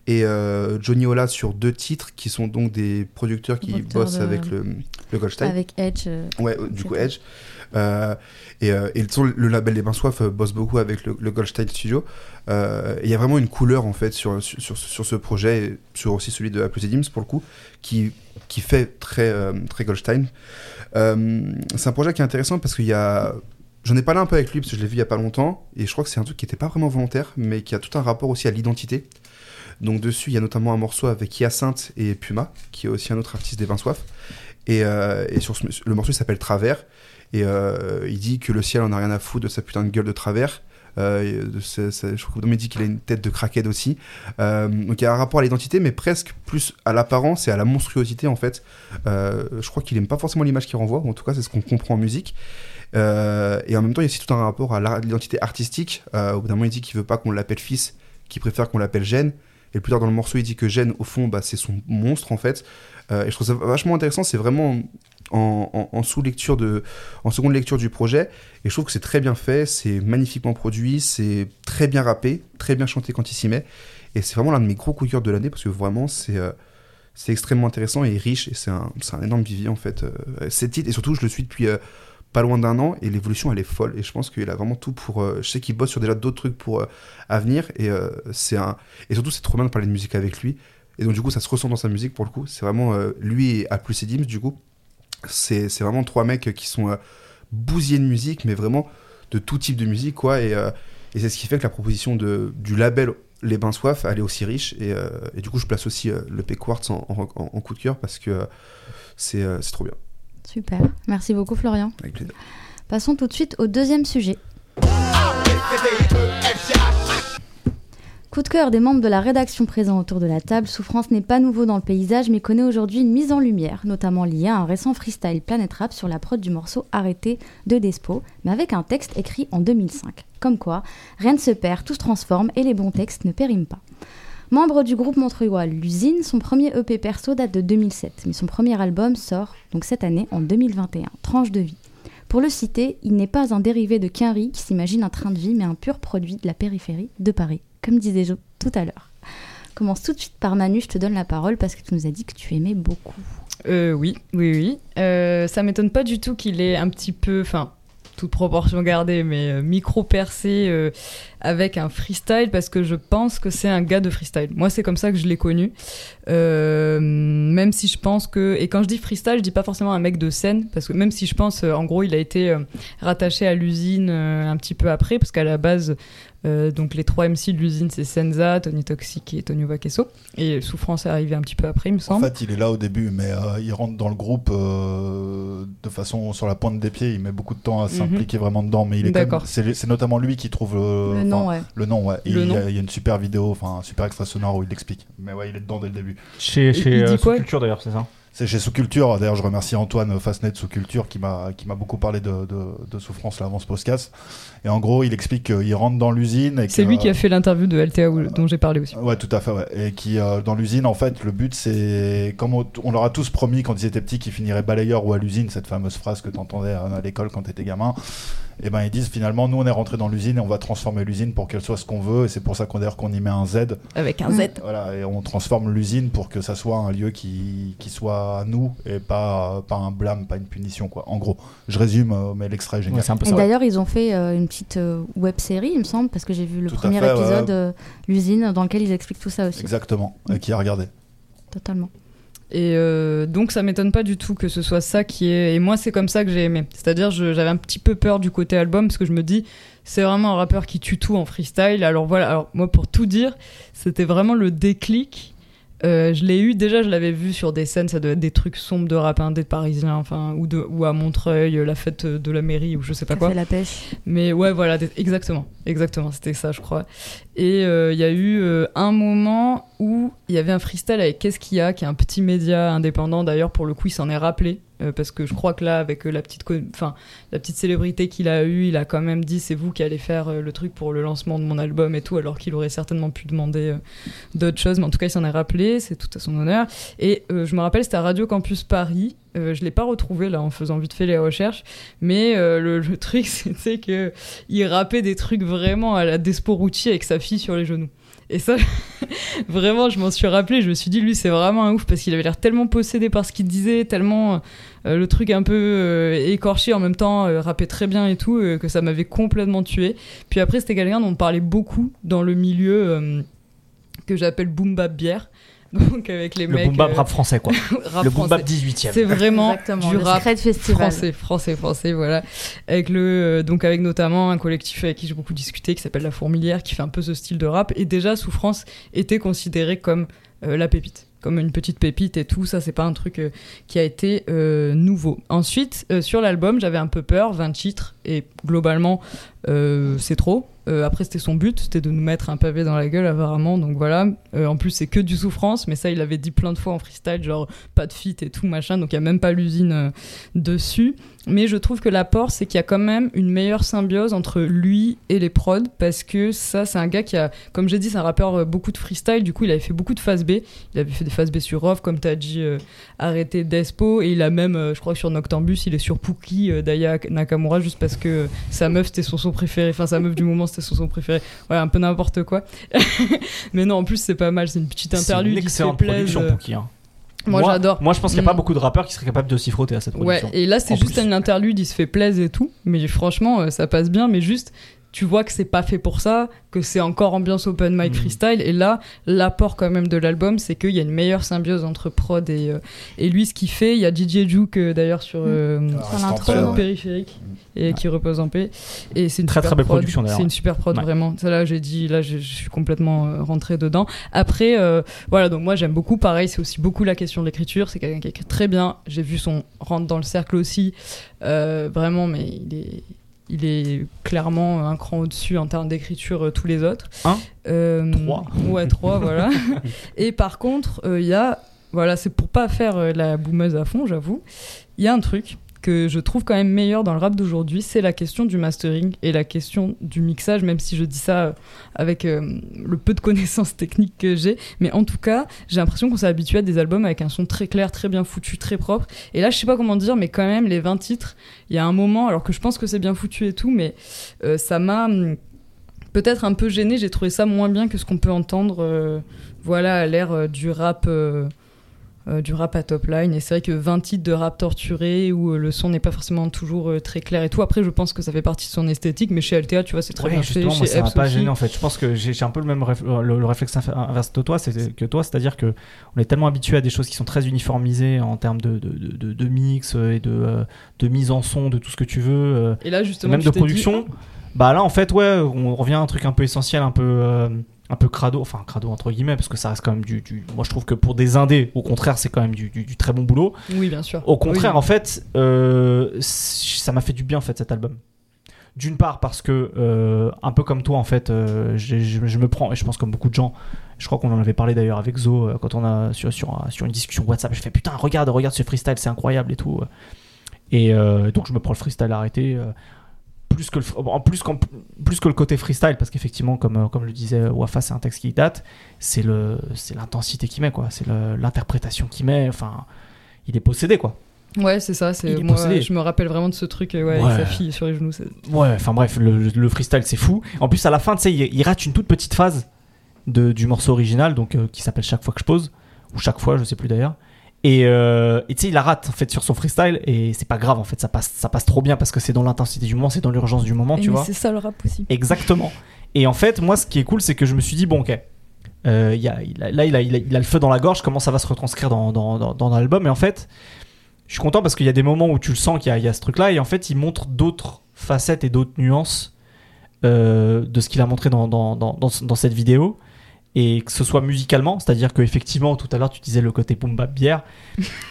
et euh, Johnny Ola sur deux titres qui sont donc des producteurs qui bossent de- avec le, le Goldstein. Avec Edge. Ouais, du coup, Edge. Euh, et, euh, le, label des Bains Soif euh, bosse beaucoup avec le, Goldstein Studio. Il y a vraiment une couleur en fait sur, sur, sur, ce projet, et sur aussi celui de Apple Dims pour le coup, qui, qui fait très, très Goldstein. C'est un projet qui est intéressant parce qu'il y a. J'en ai parlé un peu avec lui parce que je l'ai vu il y a pas longtemps et je crois que c'est un truc qui n'était pas vraiment volontaire mais qui a tout un rapport aussi à l'identité. Donc dessus, il y a notamment un morceau avec Hyacinthe et Puma, qui est aussi un autre artiste des Bains Soif. Et, et sur le morceau s'appelle Travers. Et euh, il dit que le ciel en a rien à foutre de sa putain de gueule de travers. Euh, je crois que Dominique dit qu'il a une tête de crackhead aussi. Euh, donc il y a un rapport à l'identité, mais presque plus à l'apparence et à la monstruosité en fait. Je crois qu'il aime pas forcément l'image qu'il renvoie, en tout cas c'est ce qu'on comprend en musique. Et en même temps, il y a aussi tout un rapport à l'identité artistique. Au bout d'un moment, il dit qu'il veut pas qu'on l'appelle fils, qu'il préfère qu'on l'appelle Gêne. Et plus tard dans le morceau, il dit que Gêne, au fond, bah, c'est son monstre en fait. Et je trouve ça vachement intéressant. C'est vraiment en, seconde lecture du projet. Et je trouve que c'est très bien fait, c'est magnifiquement produit, c'est très bien rappé, très bien chanté quand il s'y met. Et c'est vraiment l'un de mes gros coups de de l'année parce que vraiment, c'est euh, c'est extrêmement intéressant et riche. Et c'est un, un énorme vivier en fait. Euh, ces titres, et surtout, je le suis depuis. euh, pas loin d'un an et l'évolution elle est folle et je pense qu'il a vraiment tout pour euh, je sais qu'il bosse sur déjà d'autres trucs pour euh, à venir et c'est un et surtout c'est trop bien de parler de musique avec lui et donc du coup ça se ressent dans sa musique pour le coup c'est vraiment lui et A plus et Dims du coup c'est c'est vraiment trois mecs qui sont euh, bousillés de musique mais vraiment de tout type de musique quoi et, euh, et c'est ce qui fait que la proposition de, du label Les Bains Soif elle est aussi riche et, euh, et du coup je place aussi euh, le P Quartz en, en- en- en coup de cœur parce que euh, c'est euh, c'est trop bien Super. Merci beaucoup, Florian. avec plaisir Passons tout de suite au deuxième sujet. Coup de cœur des membres de la rédaction présents autour de la table, Souffrance n'est pas nouveau dans le paysage mais connaît aujourd'hui une mise en lumière, notamment liée à un récent freestyle Planet Rap sur la prod du morceau Arrêté de Despo, mais avec un texte écrit en 2005. Comme quoi, rien ne se perd, tout se transforme et les bons textes ne périment pas. Membre du groupe montreuillois L'Usine, son premier EP perso date de 2007, mais son premier album sort donc cette année en 2021, Tranche de vie. Pour le citer, il n'est pas un dérivé de Quinry qui s'imagine un train de vie, mais un pur produit de la périphérie de Paris, comme disait Jo tout à l'heure. Commence tout de suite par Manu, je te donne la parole parce que tu nous as dit que tu aimais beaucoup. Euh, oui, oui, oui. Euh, ça m'étonne pas du tout qu'il ait un petit peu, enfin, toute proportion gardée, mais euh, micro percé euh, avec un freestyle parce que je pense que c'est un gars de freestyle. Moi, c'est comme ça que je l'ai connu. Euh, même si je pense que, et quand je dis freestyle, je dis pas forcément un mec de scène parce que même si je pense, euh, en gros, il a été euh, rattaché à l'usine un petit peu après parce qu'à la base, euh, donc les trois MC de l'usine, c'est Senza, Tony Toxic et Tony Vaquesso. Et Souffrance est arrivé un petit peu après, il me En semble. fait, il est là au début, mais euh, il rentre dans le groupe euh, de façon sur la pointe des pieds. Il met beaucoup de temps à s'impliquer vraiment dedans, mais il est Mhm. D'accord. c'est c'est notamment lui qui trouve le, Le enfin, nom, ouais. Le nom, ouais. Et Le il, y a, nom. il y a une super vidéo, enfin un super extrait sonore où il l'explique. Mais ouais, il est dedans dès le début. Chez, chez euh, Sous-Culture d'ailleurs, c'est ça C'est chez Sous Culture. D'ailleurs, je remercie Antoine Fasnet de Sous Culture qui m'a qui m'a beaucoup parlé de, de, de souffrance là avant ce podcast. Et en gros, il explique qu'il rentre dans l'usine. C'est lui qui a fait l'interview de LTA dont j'ai parlé aussi. Ouais, tout à fait. Ouais. Et qui, euh, dans l'usine, en fait, le but, c'est comme on, on leur a tous promis quand ils étaient petits qu'ils finiraient balayeur ou à l'usine, cette fameuse phrase que tu entendais à, à l'école quand tu étais gamin. Et ben ils disent finalement, nous, on est rentré dans l'usine et on va transformer l'usine pour qu'elle soit ce qu'on veut. Et c'est pour ça qu'on d'ailleurs qu'on y met un Z. Avec un Z. Voilà, et on transforme l'usine pour que ça soit un lieu qui, qui soit à nous et pas, pas un blâme, pas une punition, quoi. En gros, je résume, euh, mais l'extrait est génial. Ouais, peu Et ça. d'ailleurs, ils ont fait euh, une petite euh, web série, il me semble, parce que j'ai vu le Tout premier fait, épisode, ouais. euh, l'usine, dans lequel ils expliquent tout ça aussi. Exactement. Et qui a regardé. Totalement. Et euh, donc ça m'étonne pas du tout que ce soit ça qui est. Et moi c'est comme ça que j'ai aimé. C'est-à-dire j'avais un petit peu peur du côté album parce que je me dis c'est vraiment un rappeur qui tue tout en freestyle. Alors voilà. Alors moi pour tout dire c'était vraiment le déclic. Euh, je l'ai eu déjà, je l'avais vu sur des scènes, ça doit être des trucs sombres de rap indé de parisien, enfin ou de ou à Montreuil, euh, la fête de la mairie ou je sais pas quoi. Café la pêche. Mais ouais, voilà, exactement, exactement, c'était ça, je crois. Et euh, il y a eu euh, un moment où il y avait un freestyle avec Qu'est-ce qu'il y a, qui est un petit média indépendant. D'ailleurs, pour le coup, il s'en est rappelé euh, parce que je crois que là, avec euh, la petite, enfin, la petite célébrité qu'il a eue, il a quand même dit c'est vous qui allez faire euh, le truc pour le lancement de mon album et tout, alors qu'il aurait certainement pu demander d'autres choses. Mais en tout cas, il s'en est rappelé, c'est tout à son honneur. Et je me rappelle, c'était à Radio Campus Paris. Euh, je l'ai pas retrouvé là en faisant vite fait les recherches, mais le, truc <laughs> c'était que il rappait des trucs vraiment à la Desporucci avec sa fille sur les genoux. Et ça, <laughs> vraiment, je m'en suis rappelé. Je me suis dit, lui, c'est vraiment un ouf parce qu'il avait l'air tellement possédé par ce qu'il disait, tellement euh, le truc un peu euh, écorché en même temps, euh, très bien et tout, euh, que ça m'avait complètement tué. Puis après, c'était quelqu'un dont on parlait beaucoup dans le milieu que j'appelle boom bap bière. Donc avec les Le mecs. boom bap euh, rap français, quoi. <laughs> rap le boom bap français. 18 e C'est vraiment Exactement, du le rap français, français, français, voilà. Avec le, euh, donc avec notamment un collectif avec qui j'ai beaucoup discuté qui s'appelle La Fourmilière, qui fait un peu ce style de rap. Et déjà, Souffrance était considéré comme euh, la pépite, comme une petite pépite et tout. Ça, c'est pas un truc euh, qui a été euh, nouveau. Ensuite, euh, sur l'album, j'avais un peu peur, 20 titres, et globalement, euh, c'est trop. Euh, après, c'était son but, c'était de nous mettre un pavé dans la gueule, apparemment. Donc voilà. Euh, en plus, c'est que du souffrance, mais ça, il avait dit plein de fois en freestyle, genre pas de fit et tout, machin. Donc il n'y a même pas l'usine euh, dessus. Mais je trouve que l'apport, c'est qu'il y a quand même une meilleure symbiose entre lui et les prods, parce que ça, c'est un gars qui a, comme j'ai dit, c'est un rappeur euh, beaucoup de freestyle. Du coup, il avait fait beaucoup de phase B. Il avait fait des phases B sur Off, comme tu as dit, euh, arrêté Despo. Et il a même, euh, je crois que sur Noctambus, il est sur Pookie euh, d'Aya Nakamura, juste parce que sa meuf, c'était son son préféré. Enfin, sa meuf du moment, c'était son son préféré. Ouais, un peu n'importe quoi. <laughs> Mais non, en plus, c'est pas mal. C'est une petite C'est interlude. une se fait excellente production, Pookie. hein. Moi, j'adore. Moi, je pense qu'il n'y a pas Mm. beaucoup de rappeurs qui seraient capables de s'y frotter à cette Ouais, production. et là c'est juste plus. une interlude, il se fait plaisir et tout, mais franchement euh, ça passe bien, mais juste tu vois que c'est pas fait pour ça, que c'est encore ambiance open mic Mhm. freestyle, et là l'apport quand même de l'album c'est qu'il y a une meilleure symbiose entre prod et, euh, et lui ce qu'il fait, il y a DJ Juke euh, d'ailleurs sur, euh, près, sur ouais. périphérique et qui repose en paix. Et c'est une Très, super très belle prod. production, d'ailleurs, c'est une super prod Ouais. vraiment. Ça là j'ai dit là je, je suis complètement euh, rentré dedans. Après euh, voilà donc moi j'aime beaucoup. Pareil c'est aussi beaucoup la question de l'écriture. C'est quelqu'un qui écrit très bien. J'ai vu son rentre dans le cercle aussi. Euh, vraiment mais il est il est clairement un cran au-dessus en termes d'écriture euh, tous les autres. Un Euh, Trois. Ouais, trois, <laughs> voilà. Et par contre, euh, il y a, voilà, c'est pour pas faire la boumeuse à fond, j'avoue, il y a un truc que je trouve quand même meilleur dans le rap d'aujourd'hui, c'est la question du mastering et la question du mixage, même si je dis ça euh, avec euh, le peu de connaissances <laughs> techniques que j'ai. Mais en tout cas, j'ai l'impression qu'on s'est habitué à des albums avec un son très clair, très bien foutu, très propre. Et là, je sais pas comment dire, mais quand même, les 20 titres, il y a un moment, alors que je pense que c'est bien foutu et tout, mais euh, ça m'a hum, peut-être un peu gêné. J'ai trouvé ça moins bien que ce qu'on peut entendre, voilà, à l'ère du rap. Du rap à top line et c'est vrai que 20 titres de rap torturé où euh, le son n'est pas forcément toujours euh, très clair et tout après je pense que ça fait partie de son esthétique mais chez LTA tu vois c'est très Ouais, bien fait moi, chez ça m'a pas gêné en fait. Je pense que j'ai un peu le même réf- le, le réflexe inverse de toi, c'est que toi, c'est-à-dire que on est tellement habitué à des choses qui sont très uniformisées en termes de, de, de, mix euh, et de, euh, de mise en son, de tout ce que tu veux, euh, et là justement même tu de dit, production. Bah là, en fait, ouais, on revient à un truc un peu essentiel, un peu. euh, un peu crado, enfin crado entre guillemets, parce que ça reste quand même du, du- Moi je trouve que pour des indés, au contraire, c'est quand même du, du- du très bon boulot. oui bien sûr Au contraire, Oui. en fait, euh, ça m'a fait du bien en fait cet album. D'une part parce que euh, un peu comme toi en fait, euh, je, je me prends et je pense comme beaucoup de gens. Je crois qu'on en avait parlé d'ailleurs avec Zo quand on a sur sur, sur une discussion WhatsApp. Je fais putain regarde regarde ce freestyle c'est incroyable et tout. Et donc je me prends le freestyle arrêté. Plus que le, en plus, qu'en- plus que le côté freestyle parce qu'effectivement comme, euh, comme le disait Wafa c'est un texte qui date c'est le c'est l'intensité qu'il met quoi c'est l'interprétation qu'il met enfin il est possédé quoi ouais c'est ça c'est moi possédé. je me rappelle vraiment de ce truc euh, ouais, Ouais. avec sa fille sur les genoux Ouais, enfin bref, le, le freestyle c'est fou. En plus, à la fin, tu sais, il, il rate une toute petite phase de, du morceau original, donc euh, qui s'appelle Chaque fois que je pose, ou chaque fois, je sais plus d'ailleurs. Et euh, et tu sais, il la rate en fait sur son freestyle, et c'est pas grave en fait, ça passe, ça passe trop bien parce que c'est dans l'intensité du moment, c'est dans l'urgence du moment, Et tu vois. c'est ça le rap aussi Exactement. Et en fait, moi, ce qui est cool, c'est que je me suis dit, bon, ok. euh, y a- il a- là, il a, il, a, il a le feu dans la gorge. Comment ça va se retranscrire dans, dans, dans, dans l'album? Et en fait, je suis content parce qu'il y a des moments où tu le sens qu'il y a, il y a ce truc-là. Et en fait, il montre d'autres facettes et d'autres nuances euh, de ce qu'il a montré dans, dans, dans, dans, dans cette vidéo. Et que ce soit musicalement, c'est-à-dire que effectivement, tout à l'heure, tu disais le côté bap bière.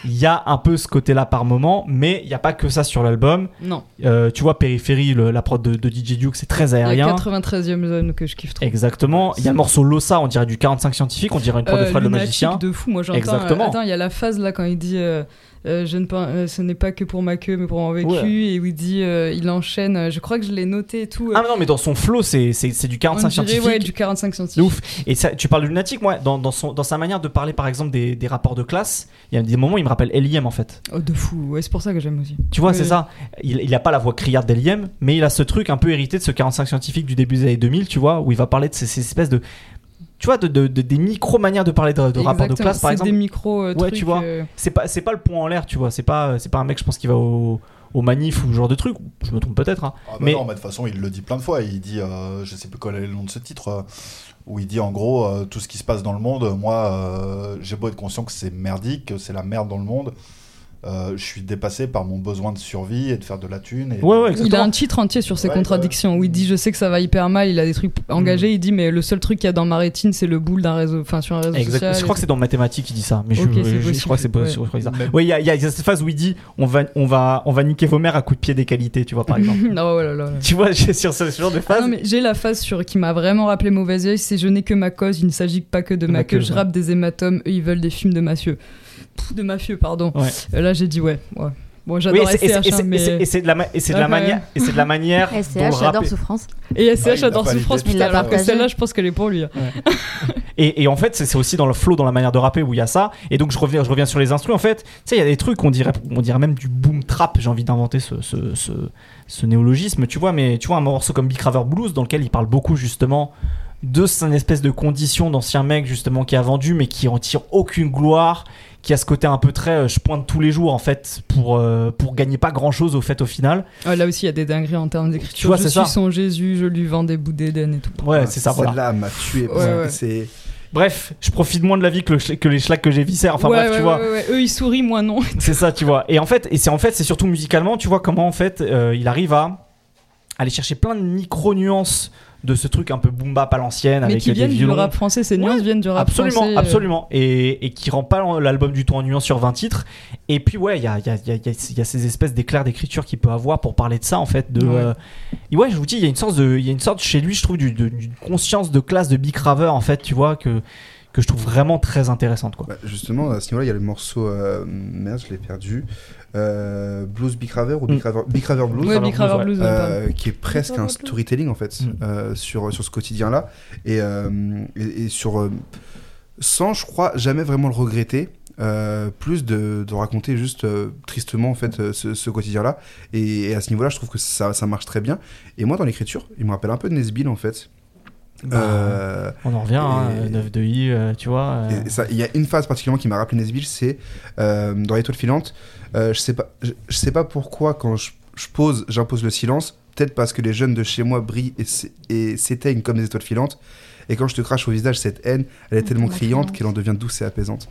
Il y a un peu ce côté-là par moment, mais il n'y a pas que ça sur l'album. non Euh, tu vois, Périphérie, le- la prod de, de DJ Duke, c'est très aérien. 93e zone que je kiffe trop Exactement. Il y a le morceau Lossa, on dirait du 45 scientifique, on dirait une prod de Euh, Fred le magicien. de fou moi j'entends Exactement. euh, attends il y a la phase là quand il dit euh, je ne euh, ce n'est pas que pour ma queue mais pour mon vécu Ouais. et où il dit il enchaîne euh, je crois que je l'ai noté et tout Ah non, mais dans son flow, c'est c'est- c'est du on 45 dirait, scientifique. ouais, du 45 De scientifique ouf. Et ça, tu parles de lunatique, moi, dans, dans, son, dans sa manière de parler, par exemple, des, des rapports de classe, il y a des moments où il me rappelle L.I.M. en fait. Oh, de fou ouais c'est pour ça que j'aime aussi Tu vois, c'est ça. Il, il a pas la voix criarde d'L.I.M., mais il a ce truc un peu hérité de ce 45 scientifique du début des années 2000, tu vois, où il va parler de ces, ces espèces de. Tu vois, de, de- de- des micro-manières de parler de, de rapports de classe, par c'est exemple. des micros euh, Ouais, trucs, tu vois. euh, c'est pas c'est pas le point en l'air tu vois c'est pas c'est pas un mec je pense qui va au, au manif ou ce genre de truc je me trompe peut-être hein. Ah bah Mais- non, mais de toute façon, il le dit plein de fois. Il dit, euh, je sais plus quel est le nom de ce titre, euh, où il dit en gros, euh, tout ce qui se passe dans le monde, moi, euh, j'ai beau être conscient que c'est merdique, que c'est la merde dans le monde, euh, je suis dépassé par mon besoin de survie et de faire de la thune. Et... Ouais, ouais, Il a un titre entier sur ses Ouais, contradictions où il dit je sais que ça va hyper mal, il a des trucs engagés, il dit mais le seul truc qu'il y a dans ma rétine c'est le boule d'un réseau, enfin sur un réseau Exact. social. Je crois que c'est dans mathématiques qu'il dit ça, mais je, crois que c'est pas ouais. ça. Oui, il y, a- il y a cette phase où il dit on va, on va, on va niquer vos mères à coups de pied d'égalité, tu vois, par exemple. <laughs> non, oh là tu vois, j'ai sur ce, genre de Ah phase. non, mais j'ai la phase sur qui m'a vraiment rappelé mauvaise œil, c'est je n'ai que ma cause, il ne s'agit pas que de ma queue, je rappe des hématomes, eux ils veulent des films de mafieux. De mafieux, pardon. Ouais. Euh, Là j'ai dit ouais, ouais. Bon, Oui, j'adore SCH, et hein, mais... et c'est- de la ma- et c'est de la Ouais, manière et c'est de la manière <laughs> SCH, j'adore Souffrance. Et SCH il l'a adore validé. Souffrance, putain, alors que celle-là je pense qu'elle est pour lui. hein. <laughs> Et, et en fait, c'est c'est aussi dans le flow, dans la manière de rapper où il y a ça. Et donc, je reviens, je reviens sur les instruments. En fait, tu sais, il y a des trucs, on dirait, on dirait même du boom trap. J'ai envie d'inventer ce, ce, ce, ce néologisme, tu vois. Mais tu vois, un morceau comme Big Raver Blues, dans lequel il parle beaucoup, justement, de cette espèce de condition d'ancien mec, justement, qui a vendu, mais qui en tire aucune gloire. Qui a ce côté un peu très, euh, je pointe tous les jours, en fait, pour, euh, pour gagner pas grand chose, au fait, au final. Ah, là aussi il y a des dingueries en termes d'écriture. Tu vois, je c'est suis ça. son Jésus, je lui vends des bouts d'Éden et tout. Ouais, c'est ça, voilà. Celle-là m'a tué. Ouais, ouais. C'est Bref, je profite moins de la vie que, le, sch- que les schlags que j'ai viscères. Enfin, ouais, bref, ouais, tu vois. ouais, ouais. Eux ils sourient, moi non. <laughs> C'est ça, tu vois. Et en fait, et c'est en fait, c'est surtout musicalement, tu vois comment en fait, euh, il arrive à aller chercher plein de micro nuances de ce truc un peu boom bap à l'ancienne avec qui des viennent du violons. rap français, ces nuances Ouais, viennent du rap absolument, français. euh. absolument. Et, et qui rend pas l'album du tout en nuance sur 20 titres. Et puis ouais, il y a, y, a, y, a, y a- ces espèces d'éclairs d'écriture qu'il peut avoir pour parler de ça en fait. De, Ouais. euh, et ouais, je vous dis, il y a une sorte de, il y a une sorte chez lui, je trouve, d'une conscience de classe de Big Raver en fait, tu vois que que je trouve vraiment très intéressante quoi. Bah, justement, à ce niveau-là, il y a le morceau. euh, merde, je l'ai perdu. Euh, Blues Big Raver ou Big Mm. Raver, Big Raver Blues? Ouais, Big Raver euh, qui est presque un storytelling en fait Mm. euh, sur, sur ce quotidien-là et, euh, et, et sur sans je crois jamais vraiment le regretter euh, plus de, de raconter juste euh, tristement en fait ce, ce quotidien-là et, et à ce niveau-là je trouve que ça, ça marche très bien et moi dans l'écriture il me rappelle un peu de Nesbill en fait Bah, Euh, On en revient, hein, et- 9 de I, euh, tu vois. euh, il y a une phase particulièrement qui m'a rappelé Nesbill, c'est euh, dans l'étoile filante. euh, je sais pas, je, je sais pas pourquoi quand je, je pose, j'impose le silence. Peut-être parce que les jeunes de chez moi brillent et s'é- et s'éteignent comme des étoiles filantes. Et quand je te crache au visage cette haine, elle est tellement criante qu'elle en devient douce et apaisante.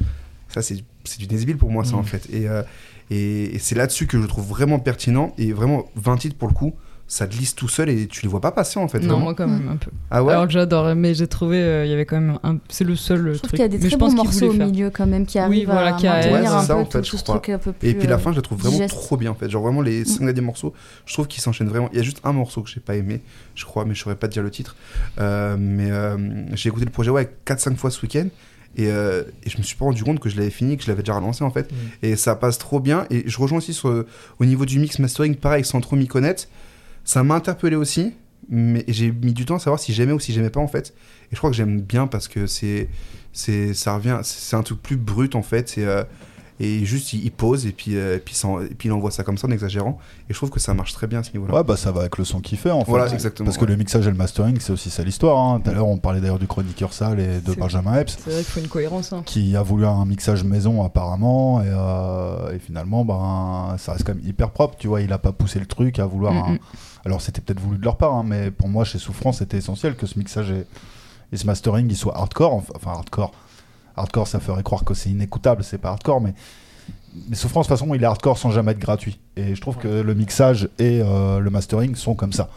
Ça, c'est c'est du Nesbill pour moi, ça Mm. en fait. Et, euh, et, et c'est là-dessus que je trouve vraiment pertinent. Et vraiment, 20 titres pour le coup, ça te lisse tout seul et tu les vois pas passer en fait. Non, vraiment. moi quand même un peu. Ah ouais Alors que j'adore, mais j'ai trouvé, euh, il y avait quand même un. C'est le seul Je trouve truc. qu'il y a des très je bons morceaux au milieu quand même qui arrivent voilà, à qui a- Ouais, c'est un ça, peu en fait, tout je ce crois. truc un peu plus. Et puis la euh, fin, je la trouve vraiment digeste. trop bien en fait. Genre vraiment les cinq derniers morceaux, je trouve qu'ils s'enchaînent vraiment. Il y a juste un morceau que j'ai pas aimé, je crois, mais je saurais pas te dire le titre. Euh, mais euh, j'ai écouté le projet ouais 4-5 fois ce week-end. Et, euh, et je me suis pas rendu compte que je l'avais fini, que je l'avais déjà relancé en fait. Et ça passe trop bien. Et je rejoins aussi sur, au niveau du mix mastering, pareil, sans trop m'y connaître. Ça m'a interpellé aussi, mais j'ai mis du temps à savoir si j'aimais ou si j'aimais pas en fait. Et je crois que j'aime bien parce que c'est, c'est, ça revient, c'est un truc plus brut en fait. C'est, euh, et juste il, pose et puis, euh, et puis, ça- et puis il envoie ça comme ça en exagérant. Et je trouve que ça marche très bien à ce niveau-là. Ouais, bah ça va avec le son qu'il fait en fait. Voilà, exactement, Parce que ouais. le mixage et le mastering, c'est aussi ça l'histoire. hein. Tout à l'heure, on parlait d'ailleurs du chroniqueur sale et de C'est- Benjamin Epps, C'est vrai qu'il faut une cohérence. hein. qui a voulu un mixage maison apparemment, et, euh, et finalement, ben, ça reste quand même hyper propre. Tu vois, il a pas poussé le truc à vouloir. Mm, un- mm. Alors, c'était peut-être voulu de leur part, hein, mais pour moi, chez Souffrance, c'était essentiel que ce mixage et, ce mastering, soit hardcore. Enfin, hardcore. Hardcore, ça ferait croire que c'est inécoutable, c'est pas hardcore, mais. Mais Souffrance, de toute façon, il est hardcore sans jamais être gratuit. Et je trouve que le mixage et euh, le mastering sont comme ça.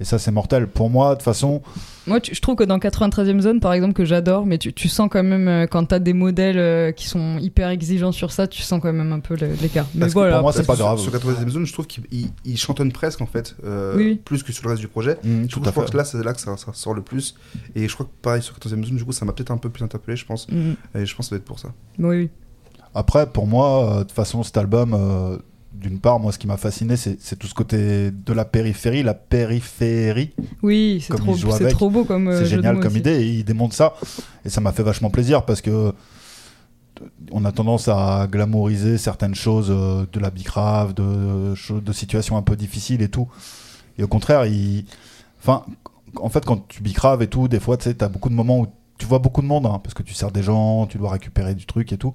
Et ça, c'est mortel. Pour moi, de toute façon, Moi, tu- je trouve que dans 93e zone, par exemple, que j'adore, mais tu, tu sens quand même, euh, quand t'as des modèles euh, qui sont hyper exigeants sur ça, tu sens quand même un peu l'écart. Mais Parce que voilà. pour moi, c'est pas grave. Sur, sur 80 zone, je trouve qu'il il- il chantonne presque en fait, euh, Oui, plus que sur le reste du projet. mm, Je tout trouve à je pense fait. que là, c'est là que ça, ça sort le plus. Et je crois que pareil sur 14 zone, du coup, ça m'a peut-être un peu plus interpellé, je pense. Mm, Et je pense que ça doit être pour ça. oui, oui. Après, pour moi, euh, de toute façon, cet album, euh, d'une part, moi, ce qui m'a fasciné, c'est tout ce côté de la périphérie, la périphérie. Oui, c'est trop, beau comme. euh, c'est génial comme aussi. idée et il démontre ça. Et ça m'a fait vachement plaisir parce que on a tendance à glamouriser certaines choses euh, de la bicrave, de, situations un peu difficiles et tout. Et au contraire, il. Enfin, en fait, quand tu bicraves et tout, des fois, tu sais, t'as beaucoup de moments où tu vois beaucoup de monde, hein, parce que tu sers des gens, tu dois récupérer du truc et tout.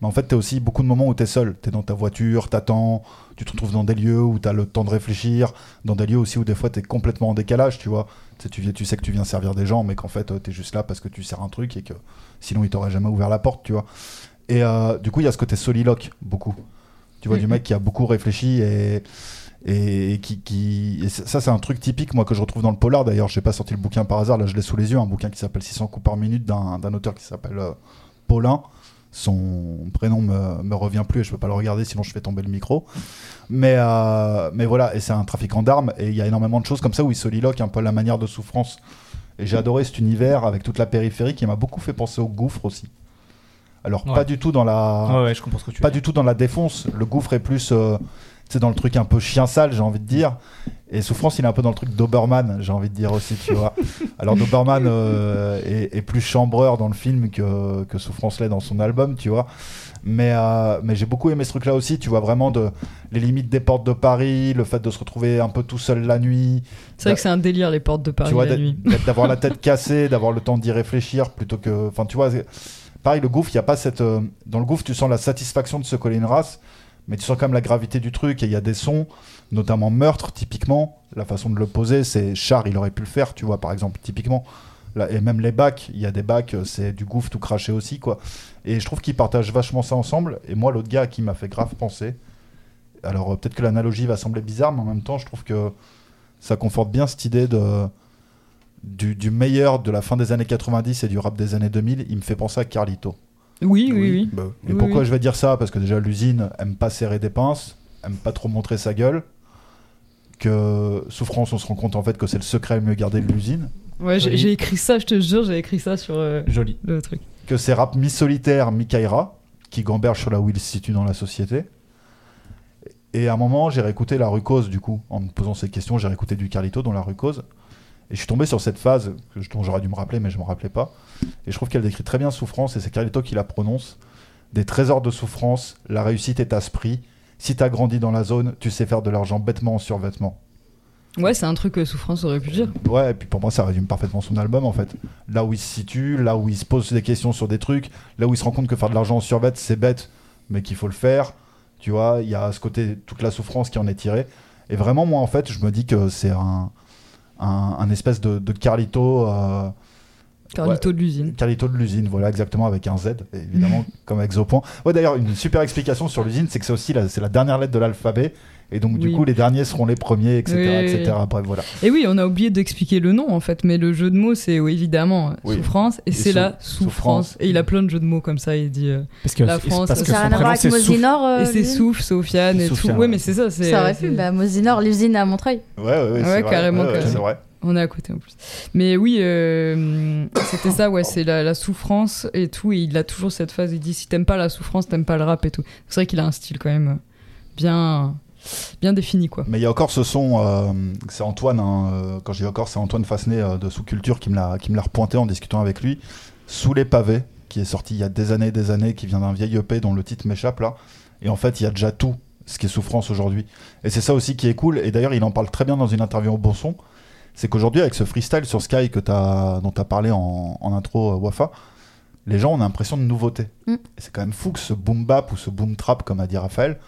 Mais en fait, t'as aussi beaucoup de moments où t'es seul. T'es dans ta voiture, t'attends, tu te retrouves dans des lieux où t'as le temps de réfléchir, dans des lieux aussi où des fois t'es complètement en décalage, tu vois. Tu sais, tu, tu que tu viens servir des gens, mais qu'en fait, euh, t'es juste là parce que tu sers un truc et que sinon, ils t'auraient jamais ouvert la porte, tu vois. Et euh, du coup, il y a ce côté soliloque, beaucoup. Tu vois, du Mhm. mec qui a beaucoup réfléchi et, et qui. qui et ça, c'est un truc typique, moi, que je retrouve dans le polar. D'ailleurs, j'ai pas sorti le bouquin par hasard, là, je l'ai sous les yeux, un bouquin qui s'appelle 600 coups par minute d'un d'un auteur qui s'appelle euh, Paulin. Son prénom me, me revient plus et je peux pas le regarder sinon je fais tomber le micro. Mais, euh, mais voilà, et c'est un trafiquant d'armes et il y a énormément de choses comme ça où il soliloque un peu la manière de souffrance. Et j'ai adoré cet univers avec toute la périphérie qui m'a beaucoup fait penser au gouffre aussi. Alors, Ouais. pas du tout dans la. Ouais, ouais, je comprends ce que tu veux Pas du tout dans la défonce. Le gouffre est plus euh, sais, dans le truc un peu chien sale, j'ai envie de dire. Et Souffrance, il est un peu dans le truc Doberman, j'ai envie de dire aussi, tu vois. Alors Doberman euh, est, est plus chambreur dans le film que, que Souffrance l'est dans son album, tu vois. Mais, euh, mais j'ai beaucoup aimé ce truc-là aussi, tu vois, vraiment de, les limites des portes de Paris, le fait de se retrouver un peu tout seul la nuit, C'est vrai que c'est un délire, les portes de Paris tu vois, la nuit. d'avoir la <laughs> tête cassée, d'avoir le temps d'y réfléchir plutôt que. Enfin, tu vois, c'est- pareil, le gouffre, il y a pas cette. euh, Dans le gouffre, tu sens la satisfaction de se coller une race, mais tu sens quand même la gravité du truc et il y a des sons, notamment meurtre, typiquement. La façon de le poser, c'est Char, il aurait pu le faire, tu vois, par exemple, typiquement. Et même les bacs, il y a des bacs, euh, c'est du gouffre tout craché aussi, quoi. Et je trouve qu'ils partagent vachement ça ensemble. Et moi, l'autre gars qui m'a fait grave penser. Alors, euh, peut-être que l'analogie va sembler bizarre, mais en même temps, je trouve que ça conforte bien cette idée de du, du meilleur de la fin des années 90 et du rap des années 2000, il me fait penser à Carlito. Oui, oui, oui. Bah, Et Oui, pourquoi oui. je vais dire ça? Parce que déjà l'usine aime pas serrer des pinces, aime pas trop montrer sa gueule. Que Souffrance, on se rend compte en fait que c'est le secret le mieux gardé de l'usine. Ouais, j'ai écrit ça, je te jure, j'ai écrit ça sur euh, Joli. le truc. Que c'est rap mi-solitaire, mi-Kaira, qui gamberge sur là où il se situe dans la société. Et à un moment, j'ai réécouté La Rucose, du coup, en me posant ces questions, j'ai réécouté du Carlito dans La Rucose. Et je suis tombé sur cette phase que dont j'aurais dû me rappeler, mais je me rappelais pas. Et je trouve qu'elle décrit très bien souffrance, et c'est Carlito qui la prononce. Des trésors de souffrance, la réussite est à ce prix. Si t'as grandi dans la zone, tu sais faire de l'argent bêtement en survêtement. Ouais, c'est un truc que Souffrance aurait pu dire. Ouais, et puis pour moi, ça résume parfaitement son album en fait. Là où il se situe, là où il se pose des questions sur des trucs, là où il se rend compte que faire de l'argent en survêt, c'est bête, mais qu'il faut le faire. Tu vois, il y a ce côté, toute la souffrance qui en est tirée. Et vraiment, moi en fait, je me dis que c'est un, un, un espèce de, de Carlito. euh, Carlito de l'usine. Carlito de l'usine, voilà exactement avec un Z, évidemment, <laughs> comme avec Zopoint. Ouais, d'ailleurs, une super explication sur l'usine, c'est que c'est aussi la, c'est la dernière lettre de l'alphabet, et donc du Oui. coup, les derniers seront les premiers, etc., Oui, etc. oui. Bref, voilà. Et oui, on a oublié d'expliquer le nom en fait, mais le jeu de mots c'est oui, évidemment Oui. souffrance et, c'est sou- la souffrance. souffrance. Et il a plein de jeux de mots comme ça, il dit. euh, Parce que, La France, parce que Ça n'a rien à. Mosinor euh, et c'est Souf, Sofiane et tout. Ouais, mais c'est ça, c'est. Ça aurait pu, bah, Mosinor, l'usine à Montreuil. Ouais, ouais, ouais, Ouais, c'est vrai. carrément, c'est vrai. On est à côté en plus. Mais oui, euh, c'était ça, ouais, c'est la, la souffrance et tout. Et il a toujours cette phase, il dit si t'aimes pas la souffrance, t'aimes pas le rap et tout. C'est vrai qu'il a un style quand même euh, bien, bien défini, quoi. Mais il y a encore ce son, euh, c'est Antoine, hein, euh, quand je dis encore, c'est Antoine Fassenet euh, de Sous-Culture qui me l'a qui me l'a repointé en discutant avec lui. Sous les pavés, qui est sorti il y a des années et des années, qui vient d'un vieil EP dont le titre m'échappe là. Et en fait, il y a déjà tout ce qui est souffrance aujourd'hui. Et c'est ça aussi qui est cool. Et d'ailleurs, il en parle très bien dans une interview au Bon Son. C'est qu'aujourd'hui, avec ce freestyle sur Sky que as, dont tu as parlé en, en intro, euh, Wafa, les gens ont l'impression de nouveauté. Mm. Et c'est quand même fou que ce boom bap ou ce boom trap, comme a dit Raphaël,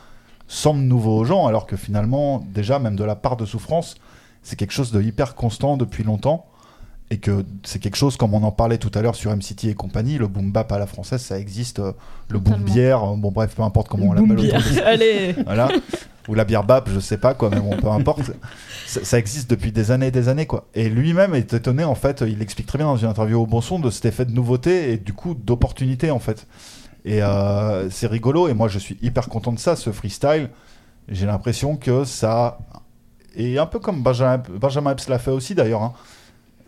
semble nouveau aux gens, alors que finalement, déjà, même de la part de souffrance, c'est quelque chose de hyper constant depuis longtemps. Et que c'est quelque chose, comme on en parlait tout à l'heure sur MCT et compagnie, le boom bap à la française, ça existe. euh, Le boom Totalement. bière, euh, bon bref, peu importe comment on l'appelle. aujourd'hui. <laughs> Allez Voilà. Ou la bière bap, je sais pas quoi, mais bon, peu importe. ça, ça existe depuis des années et des années quoi. Et lui-même est étonné en fait, il explique très bien dans une interview au bon son de cet effet de nouveauté et du coup d'opportunité en fait. Et euh, c'est rigolo et moi je suis hyper content de ça, ce freestyle. J'ai l'impression que ça et un peu comme Benjamin, Benjamin Epps l'a fait aussi d'ailleurs. hein,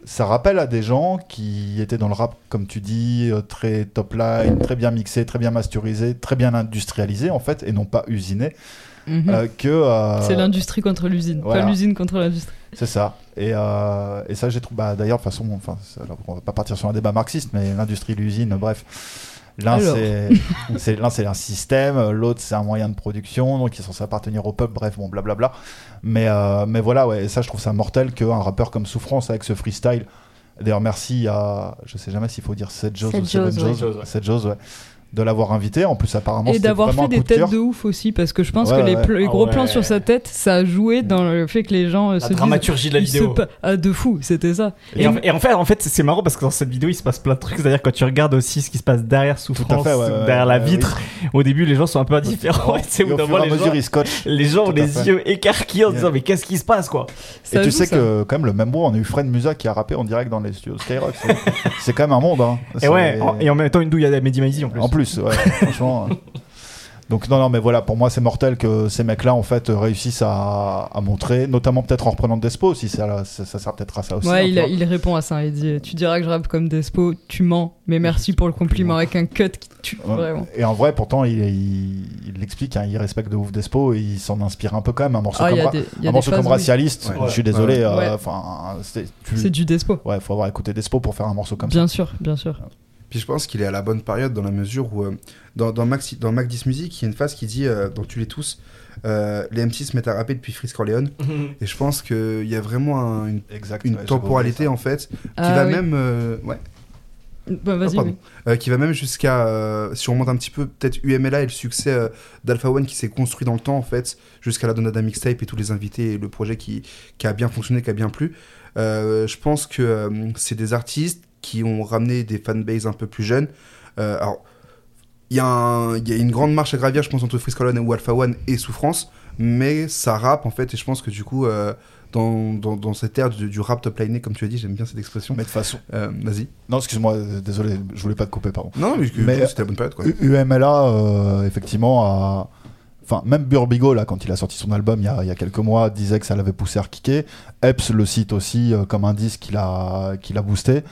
ça rappelle à des gens qui étaient dans le rap, comme tu dis, euh, très top line, très bien mixé, très bien masterisé, très bien industrialisé en fait, et non pas usiné. Mhm. euh, que euh, C'est l'industrie contre l'usine, voilà. pas l'usine contre l'industrie. c'est ça. Et, euh, et ça, j'ai trouvé. Bah, D'ailleurs, de toute façon, enfin, on va pas partir sur un débat marxiste, mais l'industrie, l'usine, bref. L'un, c'est <laughs> c'est- l'un, c'est un système, l'autre, c'est un moyen de production, donc ils sont censés appartenir au peuple, bref, bon, blablabla. Mais, euh, mais voilà, ouais, et ça, je trouve ça mortel qu'un rappeur comme Souffrance, avec ce freestyle, d'ailleurs, merci à. Je sais jamais s'il faut dire 7 Joes ou 7 Joes, ouais. Joes. 7 Joes, ouais. De l'avoir invité. En plus, apparemment, Et d'avoir fait des de têtes cœur. de ouf aussi, parce que je pense Ouais, que les, ouais. pl- les Ah gros ouais. plans sur sa tête, ça a joué dans le fait que les gens euh, La se disent. dramaturgie de la vidéo. pa- Ah, de fou, c'était ça. Et, en, et en fait, en fait, c'est marrant parce que dans cette vidéo, il se passe plein de trucs. C'est-à-dire quand tu regardes aussi ce qui se passe derrière Souffrance, fait, ouais, ouais, derrière la ouais, vitre. Au début, les gens sont un peu indifférents. C'est au <laughs> fur et à mesure, gens, il scotche. les gens ont les yeux écarquillés en disant mais qu'est-ce qui se passe quoi? Et tu sais que, quand même, le même mois, on a eu Fred Musa qui a rappé en direct dans les studios Skyrock. <laughs> C'est- quand même un monde. Hein. Et ouais, en- et en même temps une douille à Mehdi Maizi en plus. En plus, ouais, <laughs> franchement. Donc non, non, mais voilà, pour moi c'est mortel que ces mecs-là en fait réussissent à, à montrer, notamment peut-être en reprenant Despo aussi, ça, ça, ça sert peut-être à ça aussi. hein, Ouais, tu il, répond à ça. Il dit Tu diras que je rappe comme Despo, tu mens, mais merci pour le compliment avec un cut qui tue. Ouais. Vraiment. Et en vrai, pourtant, il, il, il l'explique, hein, il respecte de ouf Despo et il s'en inspire un peu quand même. Un morceau Ah, comme, des, un morceau phases comme racialiste, Ouais. je suis désolé, Ouais. euh, c'est- tu- du Despo. Ouais, faut avoir écouté Despo pour faire un morceau comme Bien sûr, bien sûr. Puis je pense qu'il est à la bonne période dans la mesure où, euh, dans, dans, Maxi, dans Mac 10 Music, il y a une phase qui dit, euh, dans Tu les tous, euh, les MC se mettent à rapper depuis Frisk Corleone. <laughs> Et je pense qu'il y a vraiment un- une, ça. Exact. une ouais, j'avais temporalité en fait, qui Ah, va oui. même. euh, ouais. Bah, vas-y, Ah, pardon. oui. Euh, qui va même jusqu'à, euh, si on remonte un petit peu, peut-être UMLA et le succès euh, d'Alpha One qui s'est construit dans le temps, en fait, jusqu'à la Donada Mixtape et tous les invités et le projet qui, qui a bien fonctionné, qui a bien plu. Euh, je pense que euh, c'est des artistes qui ont ramené des fanbases un peu plus jeunes. Euh, alors, il y, a y une grande marche à gravir, je pense, entre Freeze Colon ou Alpha One et Souffrance, mais ça rappe, en fait, et je pense que du coup, euh, dans, dans, dans cette ère du, du rap top liné, comme tu as dit, j'aime bien cette expression. Mais de façon. Euh, Vas-y. Non, excuse-moi, désolé, je voulais pas te couper, pardon. Non, mais, Mais- c'était la bonne période, quoi. UMLA, effectivement, a... Enfin, même Burbigo, là, quand il a sorti son album il y a, il y a quelques mois, disait que ça l'avait poussé à kicker. Epps le cite aussi euh, comme un disque qu'il a, qu'il a boosté.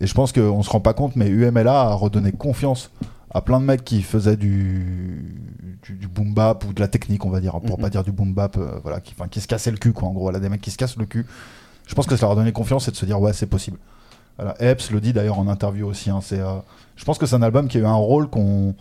Et je pense qu'on se rend pas compte, mais UMLA a redonné confiance à plein de mecs qui faisaient du, du, du boom bap ou de la technique, on va dire, pour Mhm. pas dire du boom bap, euh, voilà, qui, se cassaient le cul, quoi, en gros. Là, des mecs qui se cassent le cul. Je pense que ça leur a donné confiance et de se dire, ouais, c'est possible. Voilà. Epps le dit d'ailleurs en interview aussi. hein, c'est, euh, je pense que c'est un album qui a eu un rôle qu'on.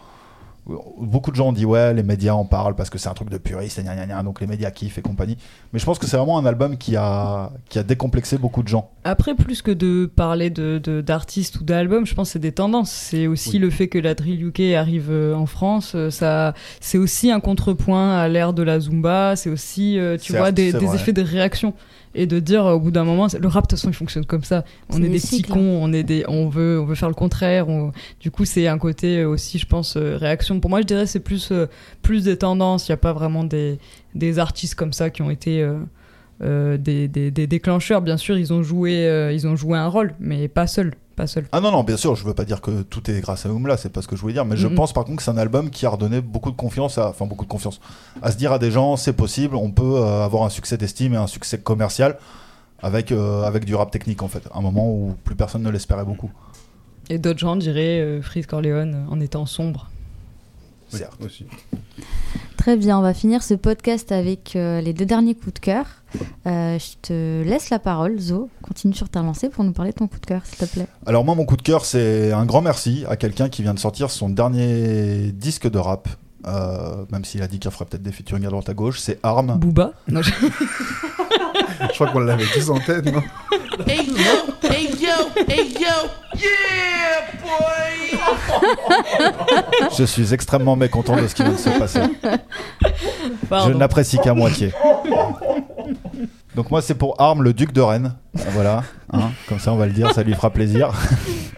Beaucoup de gens ont dit ouais, les médias en parlent parce que c'est un truc de puriste, gna gna gna, donc les médias kiffent et compagnie. Mais je pense que c'est vraiment un album qui a, qui a décomplexé beaucoup de gens. Après, plus que de parler de d'artistes ou d'albums, je pense que c'est des tendances. C'est aussi Oui. le fait que la drill UK arrive euh, en France. euh, Ça, c'est aussi un contrepoint à l'ère de la zumba. C'est aussi, euh, tu vois, des, effets de réaction et de dire au bout d'un moment, le rap de toute façon, il fonctionne comme ça. On est des petits cons, on est des, on veut, on veut faire le contraire. on- Du coup, c'est un côté aussi, je pense, euh, réaction. Pour moi, je dirais c'est plus, euh, plus des tendances. Il n'y a pas vraiment des, des artistes comme ça qui ont été euh, des, des, des déclencheurs. Bien sûr, ils ont joué, ils ont joué un rôle, mais pas seuls, pas. Ah non, non, bien sûr, je veux pas dire que tout est grâce à Oumla, c'est pas ce que je voulais dire, mais je pense par contre que c'est un album qui a redonné beaucoup de confiance, à, enfin beaucoup de confiance, à se dire à des gens, c'est possible, on peut euh, avoir un succès d'estime et un succès commercial avec, euh, avec du rap technique en fait, un moment où plus personne ne l'espérait beaucoup. Et d'autres gens diraient euh, Freeze Corleone en étant sombre. Oui, Certes. aussi. Très bien, on va finir ce podcast avec euh, les deux derniers coups de cœur. Euh, je te laisse la parole, Zo. Continue sur ta lancée pour nous parler de ton coup de cœur, s'il te plaît. Alors moi, mon coup de cœur, c'est un grand merci à quelqu'un qui vient de sortir son dernier disque de rap, euh, même s'il a dit qu'il ferait peut-être des featuring à droite à gauche, c'est Arm. Booba <laughs> Non, je- Je crois qu'on l'avait tous en tête, non Hey yo, hey yo, hey yo, yeah, boy. Je suis extrêmement mécontent de ce qui vient de se passer. Je Pardon. ne l'apprécie qu'à moitié. Donc moi c'est pour Arm le duc de Rennes, voilà, hein, comme ça on va le dire, ça lui fera plaisir.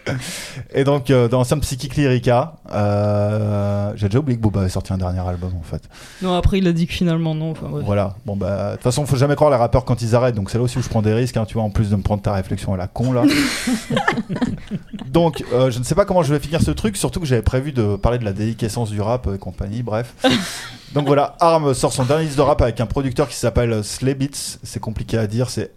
<laughs> Et donc euh, dans Sound Psychic Lyrica, euh, j'ai déjà oublié que Booba avait sorti un dernier album en fait. Non, après, il a dit que finalement non. Enfin. Voilà, bon bah de toute façon faut jamais croire les rappeurs quand ils arrêtent, donc c'est là aussi où je prends des risques, hein, tu vois, en plus de me prendre ta réflexion à la con là. <laughs> donc euh, je ne sais pas comment je vais finir ce truc, surtout que j'avais prévu de parler de la déliquescence du rap et compagnie, bref. <laughs> Donc voilà, Arm sort son dernier disque de rap avec un producteur qui s'appelle Slay Beats, c'est compliqué à dire, c'est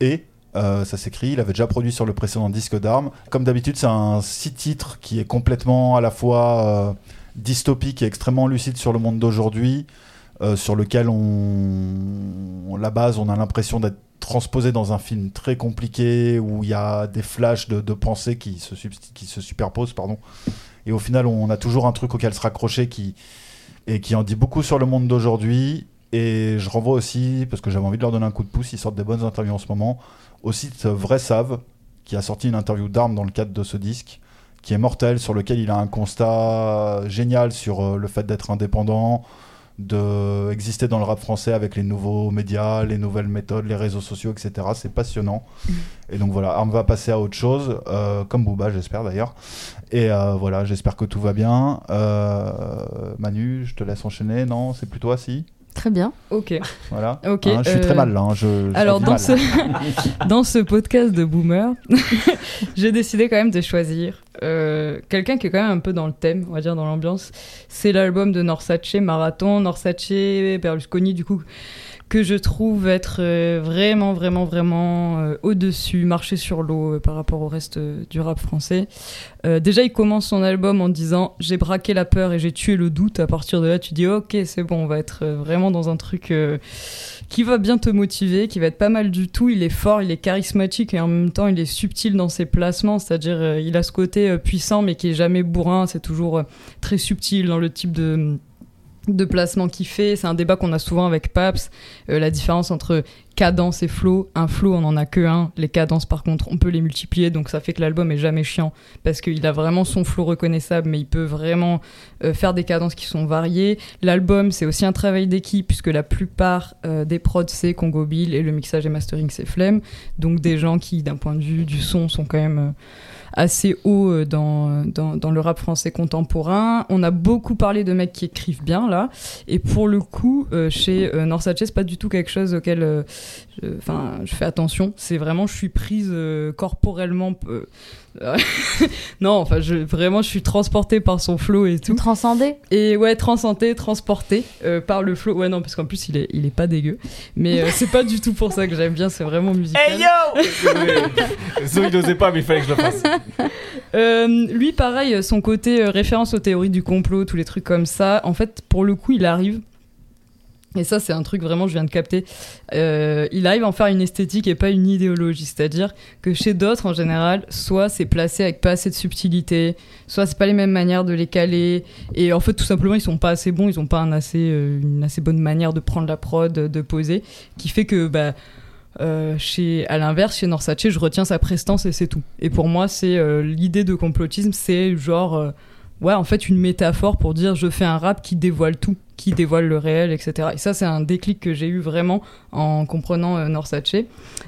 S-C-L-E. Euh, ça s'écrit, il avait déjà produit sur le précédent disque d'Arm. Comme d'habitude, c'est un six titres qui est complètement à la fois euh, dystopique et extrêmement lucide sur le monde d'aujourd'hui, euh, sur lequel on, la base, on a l'impression d'être transposé dans un film très compliqué où il y a des flashs de, de pensées qui se, qui se superposent, pardon. Et au final, on a toujours un truc auquel se raccrocher qui et qui en dit beaucoup sur le monde d'aujourd'hui. Et je renvoie aussi, parce que j'avais envie de leur donner un coup de pouce, ils sortent des bonnes interviews en ce moment, au site Vrai Save, qui a sorti une interview d'armes dans le cadre de ce disque, qui est mortel, sur lequel il a un constat génial sur euh, le fait d'être indépendant, de exister dans le rap français avec les nouveaux médias, les nouvelles méthodes, les réseaux sociaux, etc. C'est passionnant. Et donc voilà, Arm va passer à autre chose, euh, comme Booba, j'espère d'ailleurs. Et euh, voilà, j'espère que tout va bien. Euh, Manu, je te laisse enchaîner. Non, c'est plus toi, si? Très bien. Ok. Voilà. Ok, Hein, je suis euh, très mal là. hein, je- je Alors dans mal. ce, <laughs> dans ce podcast de Boomer, <laughs> j'ai décidé quand même de choisir euh, quelqu'un qui est quand même un peu dans le thème, on va dire dans l'ambiance. C'est l'album de Norsace, Marathon, Norsace, Berlusconi du coup, que je trouve être euh, vraiment, vraiment, vraiment euh, au-dessus, marcher sur l'eau euh, par rapport au reste du rap français. Déjà, il commence son album en disant J'ai braqué la peur et j'ai tué le doute. À partir de là, tu dis Ok, c'est bon, on va être vraiment dans un truc qui va bien te motiver, qui va être pas mal du tout. Il est fort, il est charismatique et en même temps, il est subtil dans ses placements. C'est-à-dire, il a ce côté puissant mais qui est jamais bourrin. C'est toujours très subtil dans le type de de placement qu'il fait. C'est un débat qu'on a souvent avec Paps. Euh, la différence entre cadence et flow. Un flow, on en a que un. Les cadences, par contre, on peut les multiplier. Donc ça fait que l'album est jamais chiant parce qu'il a vraiment son flow reconnaissable, mais il peut vraiment euh, faire des cadences qui sont variées. L'album, c'est aussi un travail d'équipe puisque la plupart euh, des prods, c'est Congo Bill et le mixage et mastering, c'est Flemme. Donc des gens qui, d'un point de vue du son, sont quand même assez hauts euh, dans, dans, dans le rap français contemporain. On a beaucoup parlé de mecs qui écrivent bien là. Et pour le coup, euh, chez euh, North Satchet, c'est pas du tout quelque chose auquel enfin, je fais attention. C'est vraiment, je suis prise euh, corporellement. euh, <laughs> non, enfin, je, vraiment, je suis transportée par son flow et tout. Transcender Et ouais, transcendé, transporté euh, par le flow. Ouais, non, parce qu'en plus, il est, il est pas dégueu. Mais euh, c'est pas du tout pour ça que j'aime bien, c'est vraiment musical. Hey yo Zo, il n'osait pas, mais il fallait que je le fasse. <laughs> Euh, lui, pareil, son côté euh, référence aux théories du complot, tous les trucs comme ça, en fait, pour le coup, il arrive. Et ça, c'est un truc vraiment, je viens de capter. euh, il arrive à en faire une esthétique et pas une idéologie. C'est-à-dire que chez d'autres, en général, soit c'est placé avec pas assez de subtilité, soit c'est pas les mêmes manières de les caler. Et en fait, tout simplement, ils sont pas assez bons, ils ont pas un assez, euh, une assez bonne manière de prendre la prod, de poser, qui fait que, bah, euh, chez, à l'inverse, chez Norsace, je retiens sa prestance et c'est tout. Et pour moi, c'est l'idée de complotisme, c'est genre, ouais, en fait, une métaphore pour dire je fais un rap qui dévoile tout, qui dévoile le réel, etc. Et ça, c'est un déclic que j'ai eu vraiment en comprenant euh, Norsace.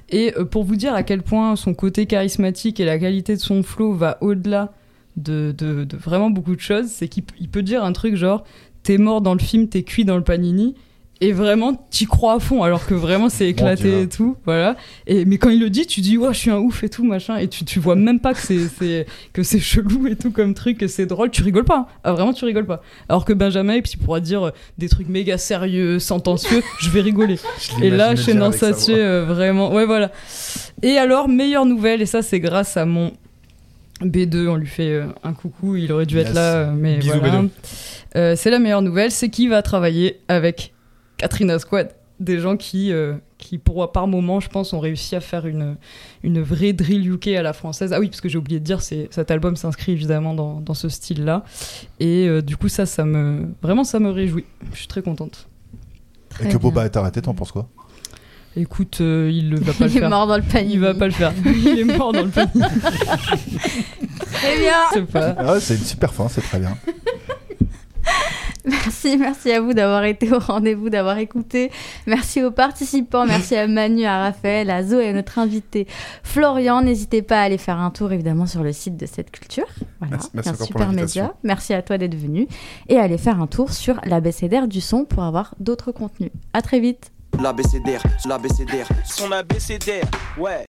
Et euh, pour vous dire à quel point son côté charismatique et la qualité de son flow va au-delà de, de, de vraiment beaucoup de choses, c'est qu'il peut dire un truc genre t'es mort dans le film, t'es cuit dans le panini. Et vraiment, t'y crois à fond, alors que vraiment c'est éclaté et tout, voilà. Et mais quand il le dit, tu dis ouais, je suis un ouf et tout machin, et tu, tu vois même pas que c'est que c'est chelou et tout comme truc, que c'est drôle, tu rigoles pas. hein. Ah vraiment, tu rigoles pas. Alors que Benjamin, et puis il pourra dire euh, des trucs méga sérieux, sentencieux, je vais rigoler. <laughs> Je Et là, chez voix. euh, vraiment, ouais voilà. Et alors, meilleure nouvelle, et ça c'est grâce à mon B2, on lui fait euh, un coucou, il aurait dû Yes. être là, euh, mais Bisous, voilà. B2. Euh, c'est la meilleure nouvelle, c'est qu'il va travailler avec Katrina Squad, des gens qui, euh, qui pour, par moment, je pense, ont réussi à faire une, une vraie drill UK à la française. Ah oui, parce que j'ai oublié de dire, c'est, cet album s'inscrit évidemment dans, dans ce style-là. Et euh, du coup, ça, ça me, vraiment, ça me réjouit. Je suis très contente. Très Et que bien. Boba est arrêté, t'en penses quoi? Écoute, euh, il ne va <laughs> pas le Il est faire. mort dans le panier. Il va pas le faire. Il est mort dans le panier. <laughs> Très bien. C'est pas. ah, ouais, C'est une super fin, c'est très bien. Merci, merci à vous d'avoir été au rendez-vous, d'avoir écouté. Merci aux participants, merci à Manu, à Raphaël, à Zo et à notre invité Florian. N'hésitez pas à aller faire un tour évidemment sur le site de cette culture. Voilà, Merci- merci un super média. Merci à toi d'être venu et à aller faire un tour sur l'abécédaire du son pour avoir d'autres contenus. À très vite. L'abécédaire, l'abécédaire. Son abécédaire, ouais.